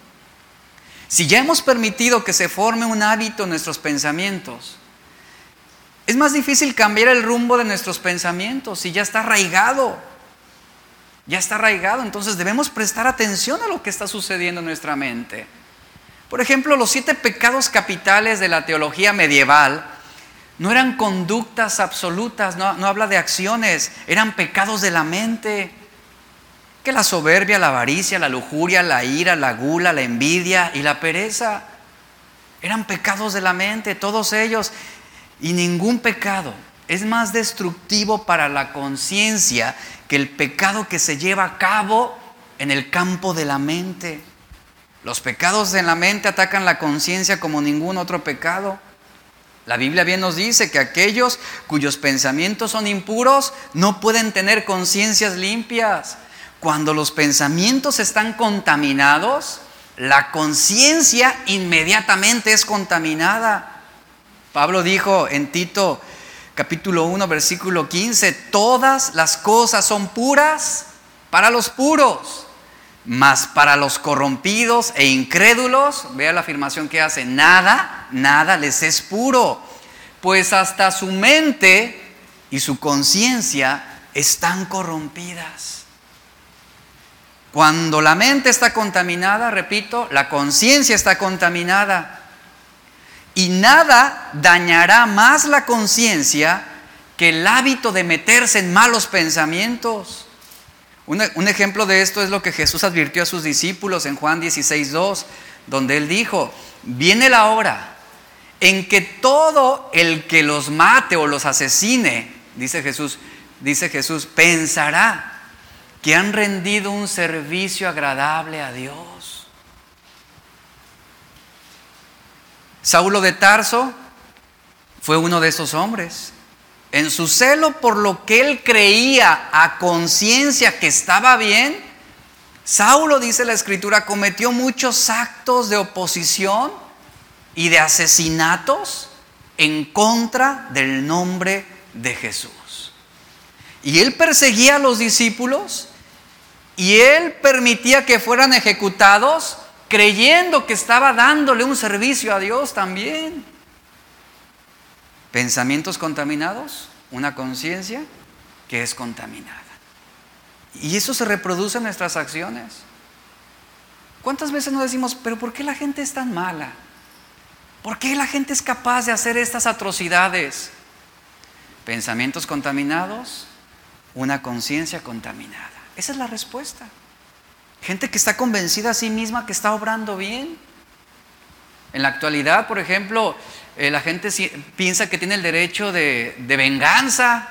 Si ya hemos permitido que se forme un hábito en nuestros pensamientos, es más difícil cambiar el rumbo de nuestros pensamientos si ya está arraigado. Ya está arraigado, entonces debemos prestar atención a lo que está sucediendo en nuestra mente. Por ejemplo, los siete pecados capitales de la teología medieval no eran conductas absolutas, no, habla de acciones, eran pecados de la mente. Que la soberbia, la avaricia, la lujuria, la ira, la gula, la envidia y la pereza eran pecados de la mente, todos ellos. Y ningún pecado es más destructivo para la conciencia que el pecado que se lleva a cabo en el campo de la mente. Los pecados en la mente atacan la conciencia como ningún otro pecado. La Biblia bien nos dice que aquellos cuyos pensamientos son impuros no pueden tener conciencias limpias. Cuando los pensamientos están contaminados, la conciencia inmediatamente es contaminada. Pablo dijo en Tito capítulo 1 versículo 15, todas las cosas son puras para los puros mas para los corrompidos e incrédulos, vea la afirmación que hace, nada, nada les es puro, pues hasta su mente y su conciencia están corrompidas. Cuando la mente está contaminada, repito, la conciencia está contaminada. Y nada dañará más la conciencia que el hábito de meterse en malos pensamientos. Un, ejemplo de esto es lo que Jesús advirtió a sus discípulos en Juan 16, 2, donde él dijo, viene la hora en que todo el que los mate o los asesine, dice Jesús, dice Jesús, pensará que han rendido un servicio agradable a Dios. Saulo de Tarso fue uno de esos hombres. En su celo por lo que él creía a conciencia que estaba bien, Saulo, dice la escritura, cometió muchos actos de oposición y de asesinatos en contra del nombre de Jesús. Y él perseguía a los discípulos y él permitía que fueran ejecutados creyendo que estaba dándole un servicio a Dios también. Pensamientos contaminados, una conciencia que es contaminada. Y eso se reproduce en nuestras acciones. ¿Cuántas veces nos decimos, pero ¿por qué la gente es tan mala? ¿Por qué la gente es capaz de hacer estas atrocidades? Pensamientos contaminados, una conciencia contaminada. Esa es la respuesta. Gente que está convencida a sí misma que está obrando bien. En la actualidad, por ejemplo, eh, la gente piensa que tiene el derecho de venganza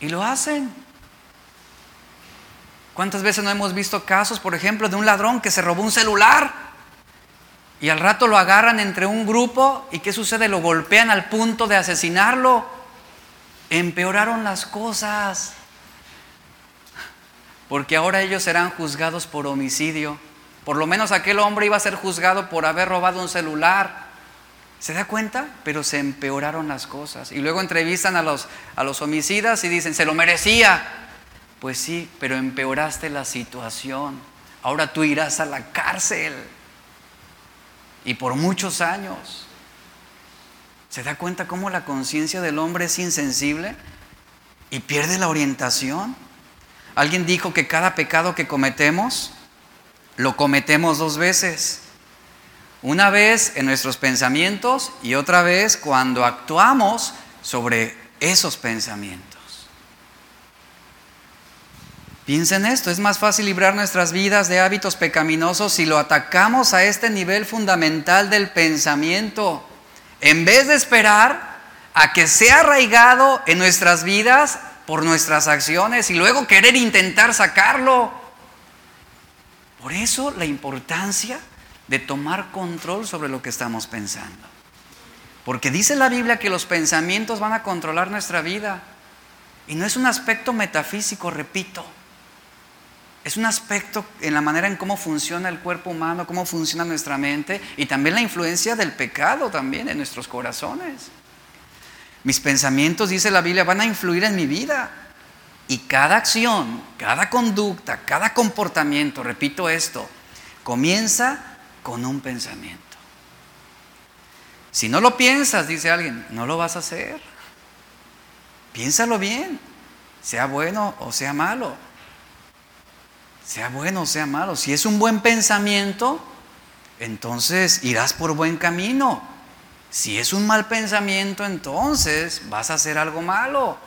y lo hacen. ¿Cuántas veces no hemos visto casos, por ejemplo, de un ladrón que se robó un celular y al rato lo agarran entre un grupo y qué sucede? Lo golpean al punto de asesinarlo. Empeoraron las cosas. Porque ahora ellos serán juzgados por homicidio. Por lo menos aquel hombre iba a ser juzgado por haber robado un celular. ¿Se da cuenta? Pero se empeoraron las cosas. Y luego entrevistan a los, a los homicidas y dicen, se lo merecía. Pues sí, pero empeoraste la situación. Ahora tú irás a la cárcel. Y por muchos años. ¿Se da cuenta cómo la conciencia del hombre es insensible y pierde la orientación? Alguien dijo que cada pecado que cometemos, lo cometemos dos veces. Una vez en nuestros pensamientos y otra vez cuando actuamos sobre esos pensamientos. Piensen esto, es más fácil librar nuestras vidas de hábitos pecaminosos si lo atacamos a este nivel fundamental del pensamiento, en vez de esperar a que sea arraigado en nuestras vidas por nuestras acciones y luego querer intentar sacarlo. Por eso la importancia de tomar control sobre lo que estamos pensando. Porque dice la Biblia que los pensamientos van a controlar nuestra vida. Y no es un aspecto metafísico, repito es un aspecto en la manera en cómo funciona el cuerpo humano, cómo funciona nuestra mente y también la influencia del pecado también en nuestros corazones. Mis pensamientos, dice la Biblia, van a influir en mi vida. Y cada acción, cada conducta, cada comportamiento, repito esto, comienza con un pensamiento. Si no lo piensas, dice alguien, no lo vas a hacer. Piénsalo bien, sea bueno o sea malo sea bueno o sea malo. Si es un buen pensamiento, entonces irás por buen camino. Si es un mal pensamiento, entonces vas a hacer algo malo.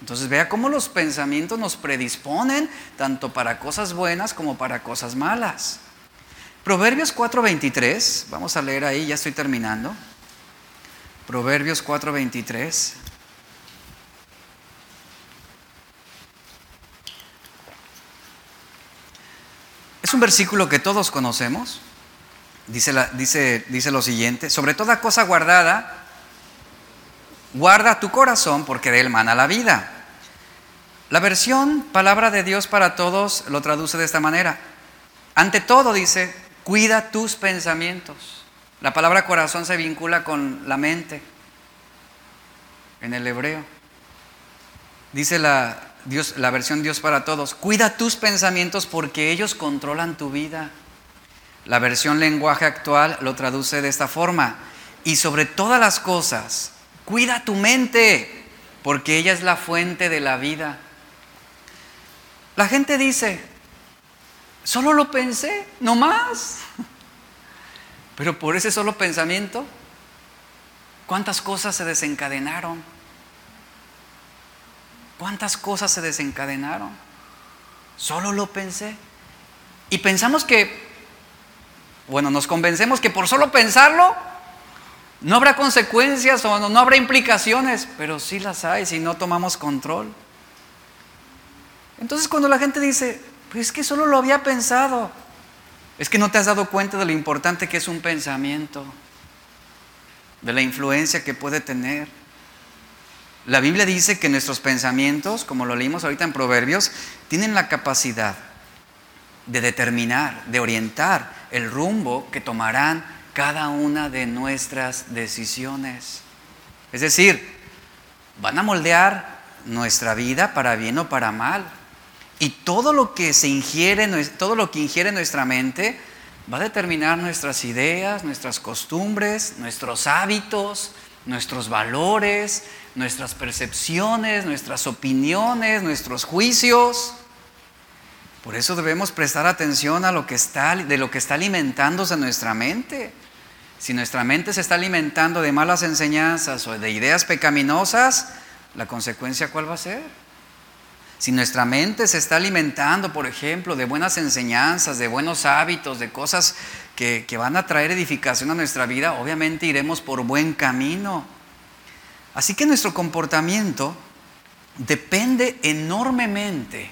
Entonces vea cómo los pensamientos nos predisponen tanto para cosas buenas como para cosas malas. Proverbios 4:23, vamos a leer ahí, ya estoy terminando. Proverbios 4:23. un versículo que todos conocemos. Dice, dice, dice lo siguiente, sobre toda cosa guardada, guarda tu corazón porque de él mana la vida. La versión palabra de Dios para todos lo traduce de esta manera. Ante todo dice, cuida tus pensamientos. La palabra corazón se vincula con la mente en el hebreo. Dice la, Dios, la versión Dios para todos, cuida tus pensamientos porque ellos controlan tu vida. La versión lenguaje actual lo traduce de esta forma. Y sobre todas las cosas, cuida tu mente porque ella es la fuente de la vida. La gente dice, solo lo pensé, no más. Pero por ese solo pensamiento, ¿cuántas cosas se desencadenaron? ¿Cuántas cosas se desencadenaron? Solo lo pensé. Y pensamos que, bueno, nos convencemos que por solo pensarlo, No habrá consecuencias o no, habrá implicaciones, pero sí las hay si no tomamos control. Entonces cuando la gente dice, pues es que solo lo había pensado, es que no te has dado cuenta de lo importante que es un pensamiento, de la influencia que puede tener. La Biblia dice que nuestros pensamientos, como lo leímos ahorita en Proverbios, tienen la capacidad de determinar, de orientar el rumbo que tomarán cada una de nuestras decisiones. Es decir, van a moldear nuestra vida para bien o para mal. Y todo lo que se ingiere, todo lo que ingiere nuestra mente va a determinar nuestras ideas, nuestras costumbres, nuestros hábitos, nuestros valores, nuestras percepciones, nuestras opiniones, nuestros juicios. Por eso debemos prestar atención a lo que está, de lo que está alimentándose nuestra mente. Si nuestra mente se está alimentando de malas enseñanzas o de ideas pecaminosas, ¿la consecuencia cuál va a ser? Si nuestra mente se está alimentando, por ejemplo, de buenas enseñanzas, de buenos hábitos, de cosas que, que van a traer edificación a nuestra vida, obviamente iremos por buen camino. Así que nuestro comportamiento depende enormemente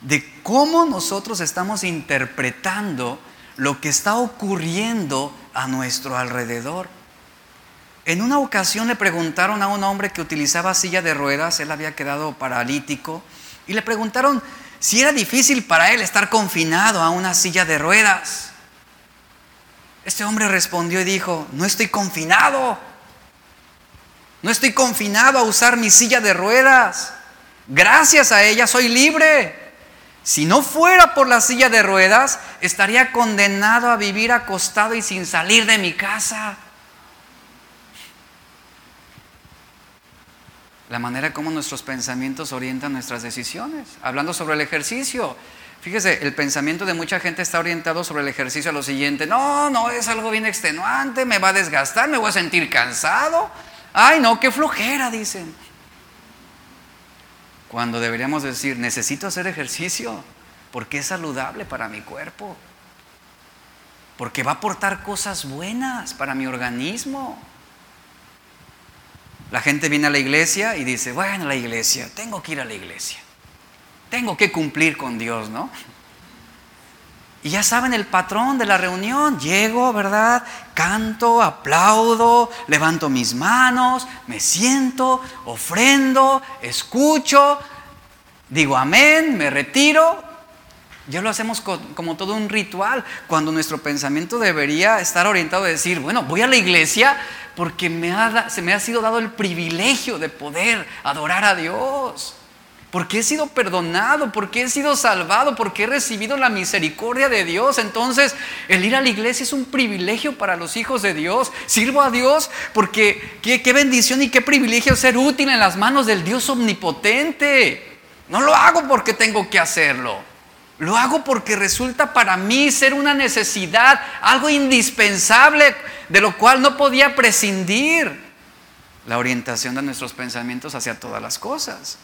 de cómo nosotros estamos interpretando lo que está ocurriendo a nuestro alrededor. En una ocasión le preguntaron a un hombre que utilizaba silla de ruedas, él había quedado paralítico, y le preguntaron si era difícil para él estar confinado a una silla de ruedas. Este hombre respondió y dijo, no estoy confinado, no estoy confinado a usar mi silla de ruedas, gracias a ella soy libre. Si no fuera por la silla de ruedas, estaría condenado a vivir acostado y sin salir de mi casa. La manera como nuestros pensamientos orientan nuestras decisiones. Hablando sobre el ejercicio. Fíjese, el pensamiento de mucha gente está orientado sobre el ejercicio a lo siguiente. No, no, es algo bien extenuante, me va a desgastar, me voy a sentir cansado. Ay, no, qué flojera, dicen. Cuando deberíamos decir, necesito hacer ejercicio porque es saludable para mi cuerpo, porque va a aportar cosas buenas para mi organismo. La gente viene a la iglesia y dice, bueno, la iglesia, tengo que ir a la iglesia, tengo que cumplir con Dios, ¿no? Y ya saben el patrón de la reunión. Llego, ¿verdad? Canto, aplaudo, levanto mis manos, me siento, ofrendo, escucho, digo amén, me retiro. Ya lo hacemos como todo un ritual, cuando nuestro pensamiento debería estar orientado a decir, bueno, voy a la iglesia porque me se me ha sido dado el privilegio de poder adorar a Dios porque he sido perdonado, porque he sido salvado, porque he recibido la misericordia de Dios. Entonces, el ir a la iglesia es un privilegio para los hijos de Dios. Sirvo a Dios porque qué, qué bendición y qué privilegio ser útil en las manos del Dios omnipotente. No lo hago porque tengo que hacerlo. Lo hago porque resulta para mí ser una necesidad, algo indispensable, de lo cual no podía prescindir. La orientación de nuestros pensamientos hacia todas las cosas.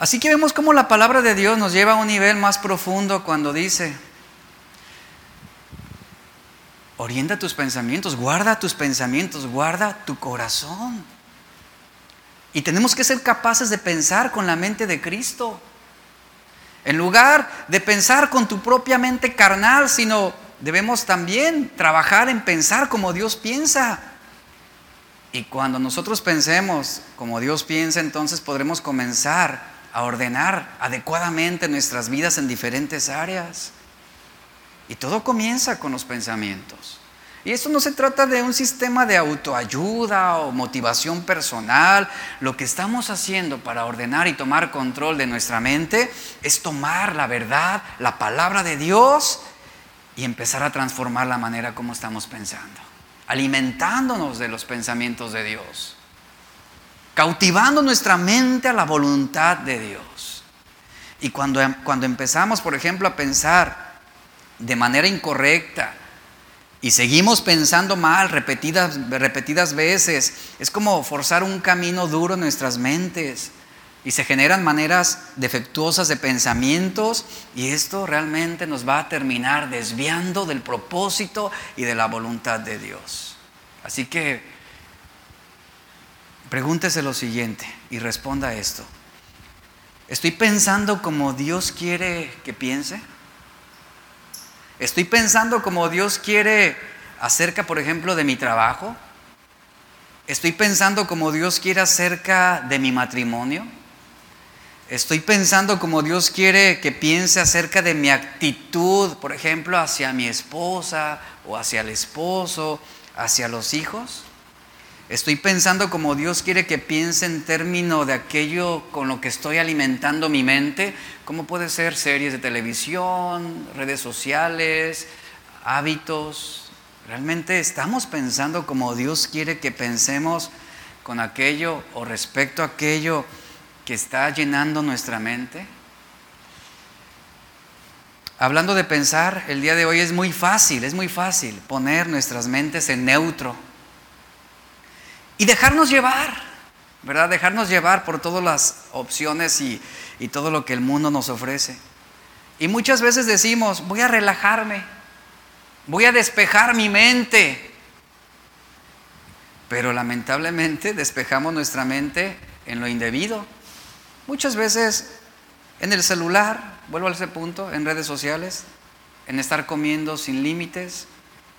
Así que vemos cómo la palabra de Dios nos lleva a un nivel más profundo cuando dice, orienta tus pensamientos, guarda tus pensamientos, guarda tu corazón. Y tenemos que ser capaces de pensar con la mente de Cristo. En lugar de pensar con tu propia mente carnal, sino debemos también trabajar en pensar como Dios piensa. Y cuando nosotros pensemos como Dios piensa, entonces podremos comenzar a ordenar adecuadamente nuestras vidas en diferentes áreas. Y todo comienza con los pensamientos. Y esto no se trata de un sistema de autoayuda o motivación personal. Lo que estamos haciendo para ordenar y tomar control de nuestra mente es tomar la verdad, la palabra de Dios y empezar a transformar la manera como estamos pensando, alimentándonos de los pensamientos de Dios cautivando nuestra mente a la voluntad de Dios. Y cuando, cuando empezamos, por ejemplo, a pensar de manera incorrecta y seguimos pensando mal repetidas, repetidas veces, es como forzar un camino duro en nuestras mentes y se generan maneras defectuosas de pensamientos y esto realmente nos va a terminar desviando del propósito y de la voluntad de Dios. Así que pregúntese lo siguiente y responda esto. ¿Estoy pensando como Dios quiere que piense? ¿Estoy pensando como Dios quiere acerca, por ejemplo, de mi trabajo? ¿Estoy pensando como Dios quiere acerca de mi matrimonio? Estoy pensando como Dios quiere que piense acerca de mi actitud, por ejemplo, hacia mi esposa o hacia el esposo, hacia los hijos. Estoy pensando como Dios quiere que piense en términos de aquello con lo que estoy alimentando mi mente, como puede ser series de televisión, redes sociales, hábitos. Realmente estamos pensando como Dios quiere que pensemos con aquello o respecto a aquello que está llenando nuestra mente? Hablando de pensar, el día de hoy es muy fácil, es muy fácil poner nuestras mentes en neutro y dejarnos llevar, ¿verdad? Dejarnos llevar por todas las opciones y, y todo lo que el mundo nos ofrece. Y muchas veces decimos, voy a relajarme, voy a despejar mi mente. Pero lamentablemente despejamos nuestra mente en lo indebido. Muchas veces en el celular, vuelvo a ese punto, en redes sociales, en estar comiendo sin límites,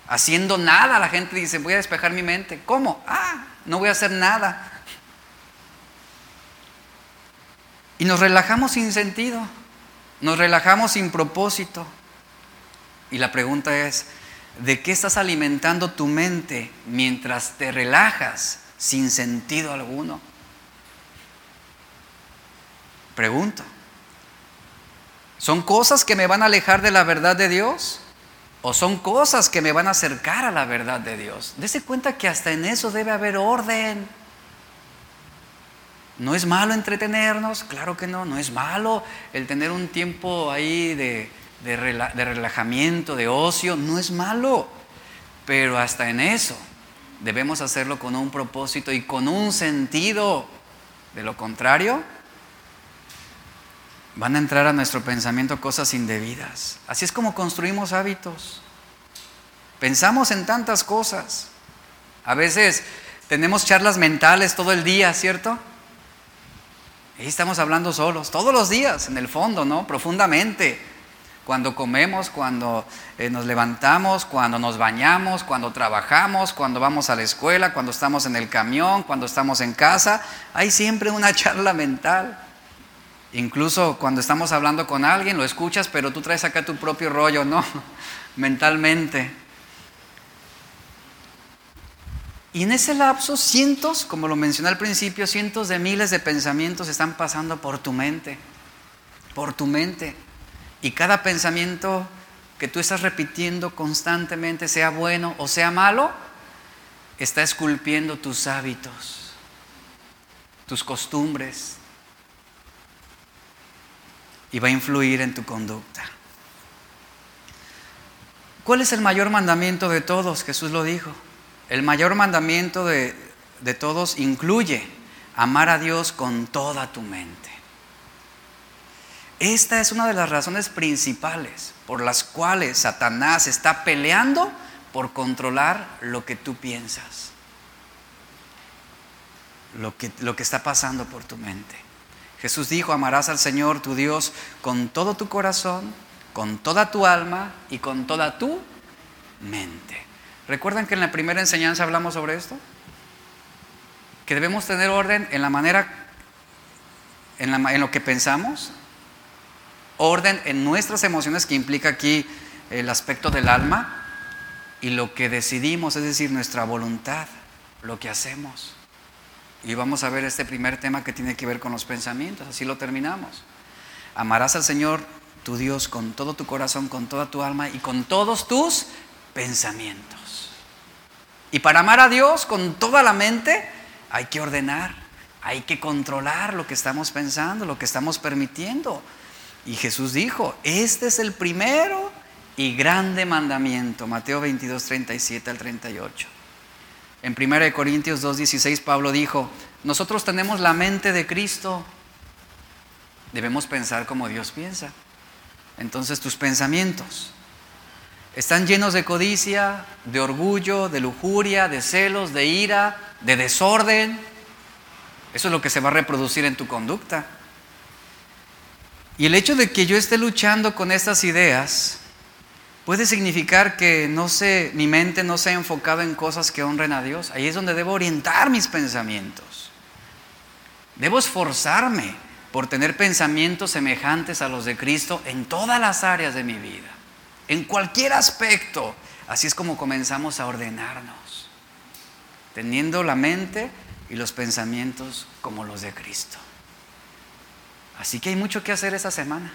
haciendo nada. La gente dice, voy a despejar mi mente. ¿Cómo? Ah, no voy a hacer nada. Y nos relajamos sin sentido, nos relajamos sin propósito. Y la pregunta es, ¿de qué estás alimentando tu mente mientras te relajas sin sentido alguno? Pregunto. ¿Son cosas que me van a alejar de la verdad de Dios? ¿O son cosas que me van a acercar a la verdad de Dios? Dese cuenta que hasta en eso debe haber orden. ¿No es malo entretenernos? Claro que no, no es malo el tener un tiempo ahí de, de, de relajamiento, de ocio, no es malo. Pero hasta en eso debemos hacerlo con un propósito y con un sentido. De lo contrario, van a entrar a nuestro pensamiento cosas indebidas. Así es como construimos hábitos. Pensamos en tantas cosas. A veces tenemos charlas mentales todo el día, ¿cierto? Y estamos hablando solos, todos los días, en el fondo, ¿no? Profundamente. Cuando comemos, cuando eh, nos levantamos, cuando nos bañamos, cuando trabajamos, cuando vamos a la escuela, cuando estamos en el camión, cuando estamos en casa, hay siempre una charla mental. Incluso cuando estamos hablando con alguien, lo escuchas, pero tú traes acá tu propio rollo, ¿no? Mentalmente. Y en ese lapso, cientos, como lo mencioné al principio, cientos de miles de pensamientos están pasando por tu mente, por tu mente. Y cada pensamiento que tú estás repitiendo constantemente, sea bueno o sea malo, está esculpiendo tus hábitos, tus costumbres, y va a influir en tu conducta. ¿Cuál es el mayor mandamiento de todos? Jesús lo dijo. El mayor mandamiento de, de todos incluye amar a Dios con toda tu mente. Esta es una de las razones principales por las cuales Satanás está peleando por controlar lo que tú piensas, lo que, lo que está pasando por tu mente. Jesús dijo, amarás al Señor tu Dios con todo tu corazón, con toda tu alma y con toda tu mente. ¿Recuerdan que en la primera enseñanza hablamos sobre esto? Que debemos tener orden en la manera, en, lo que pensamos, orden en nuestras emociones que implica aquí el aspecto del alma y lo que decidimos, es decir, nuestra voluntad, lo que hacemos. Y vamos a ver este primer tema que tiene que ver con los pensamientos, así lo terminamos. Amarás al Señor tu Dios con todo tu corazón, con toda tu alma y con todos tus pensamientos. Y para amar a Dios con toda la mente hay que ordenar, hay que controlar lo que estamos pensando, lo que estamos permitiendo. Y Jesús dijo, este es el primero y grande mandamiento, Mateo 22, 37 al 38. En 1 Corintios 2.16 Pablo dijo, nosotros tenemos la mente de Cristo, debemos pensar como Dios piensa. Entonces tus pensamientos están llenos de codicia, de orgullo, de lujuria, de celos, de ira, de desorden. Eso es lo que se va a reproducir en tu conducta. Y el hecho de que yo esté luchando con estas ideas puede significar que no sé, mi mente no se ha enfocado en cosas que honren a Dios. Ahí es donde debo orientar mis pensamientos. Debo esforzarme por tener pensamientos semejantes a los de Cristo en todas las áreas de mi vida en cualquier aspecto. Así es como comenzamos a ordenarnos, teniendo la mente y los pensamientos como los de Cristo. Así que hay mucho que hacer esa semana.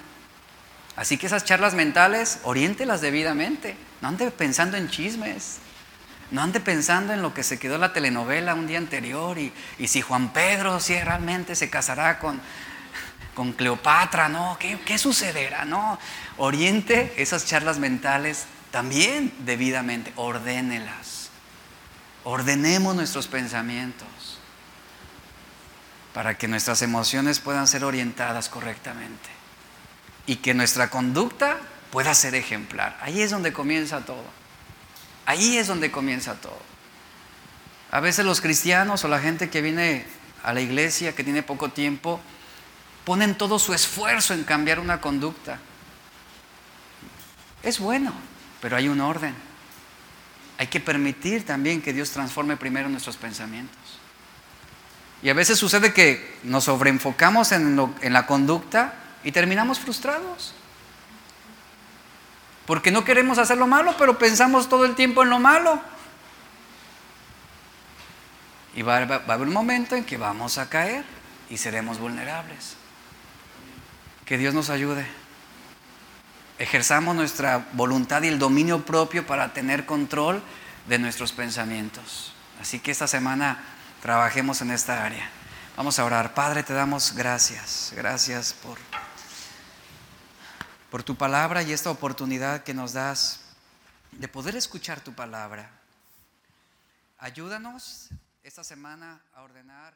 Así que esas charlas mentales, oriéntelas debidamente. No ande pensando en chismes. No ande pensando en lo que se quedó en la telenovela un día anterior y, y si Juan Pedro si realmente se casará con, con Cleopatra, no, ¿qué, sucederá? No, oriente esas charlas mentales también debidamente, ordénelas. Ordenemos nuestros pensamientos para que nuestras emociones puedan ser orientadas correctamente y que nuestra conducta pueda ser ejemplar. Ahí es donde comienza todo. Ahí es donde comienza todo. A veces los cristianos o la gente que viene a la iglesia, que tiene poco tiempo, ponen todo su esfuerzo en cambiar una conducta. Es bueno, pero hay un orden. Hay que permitir también que Dios transforme primero nuestros pensamientos. Y a veces sucede que nos sobreenfocamos en, en la conducta y terminamos frustrados. Porque no queremos hacer lo malo, pero pensamos todo el tiempo en lo malo. Y va, a haber un momento en que vamos a caer y seremos vulnerables. Que Dios nos ayude. Ejerzamos nuestra voluntad y el dominio propio para tener control de nuestros pensamientos. Así que esta semana trabajemos en esta área. Vamos a orar. Padre, te damos gracias. Gracias por, por tu palabra y esta oportunidad que nos das de poder escuchar tu palabra. Ayúdanos esta semana a ordenar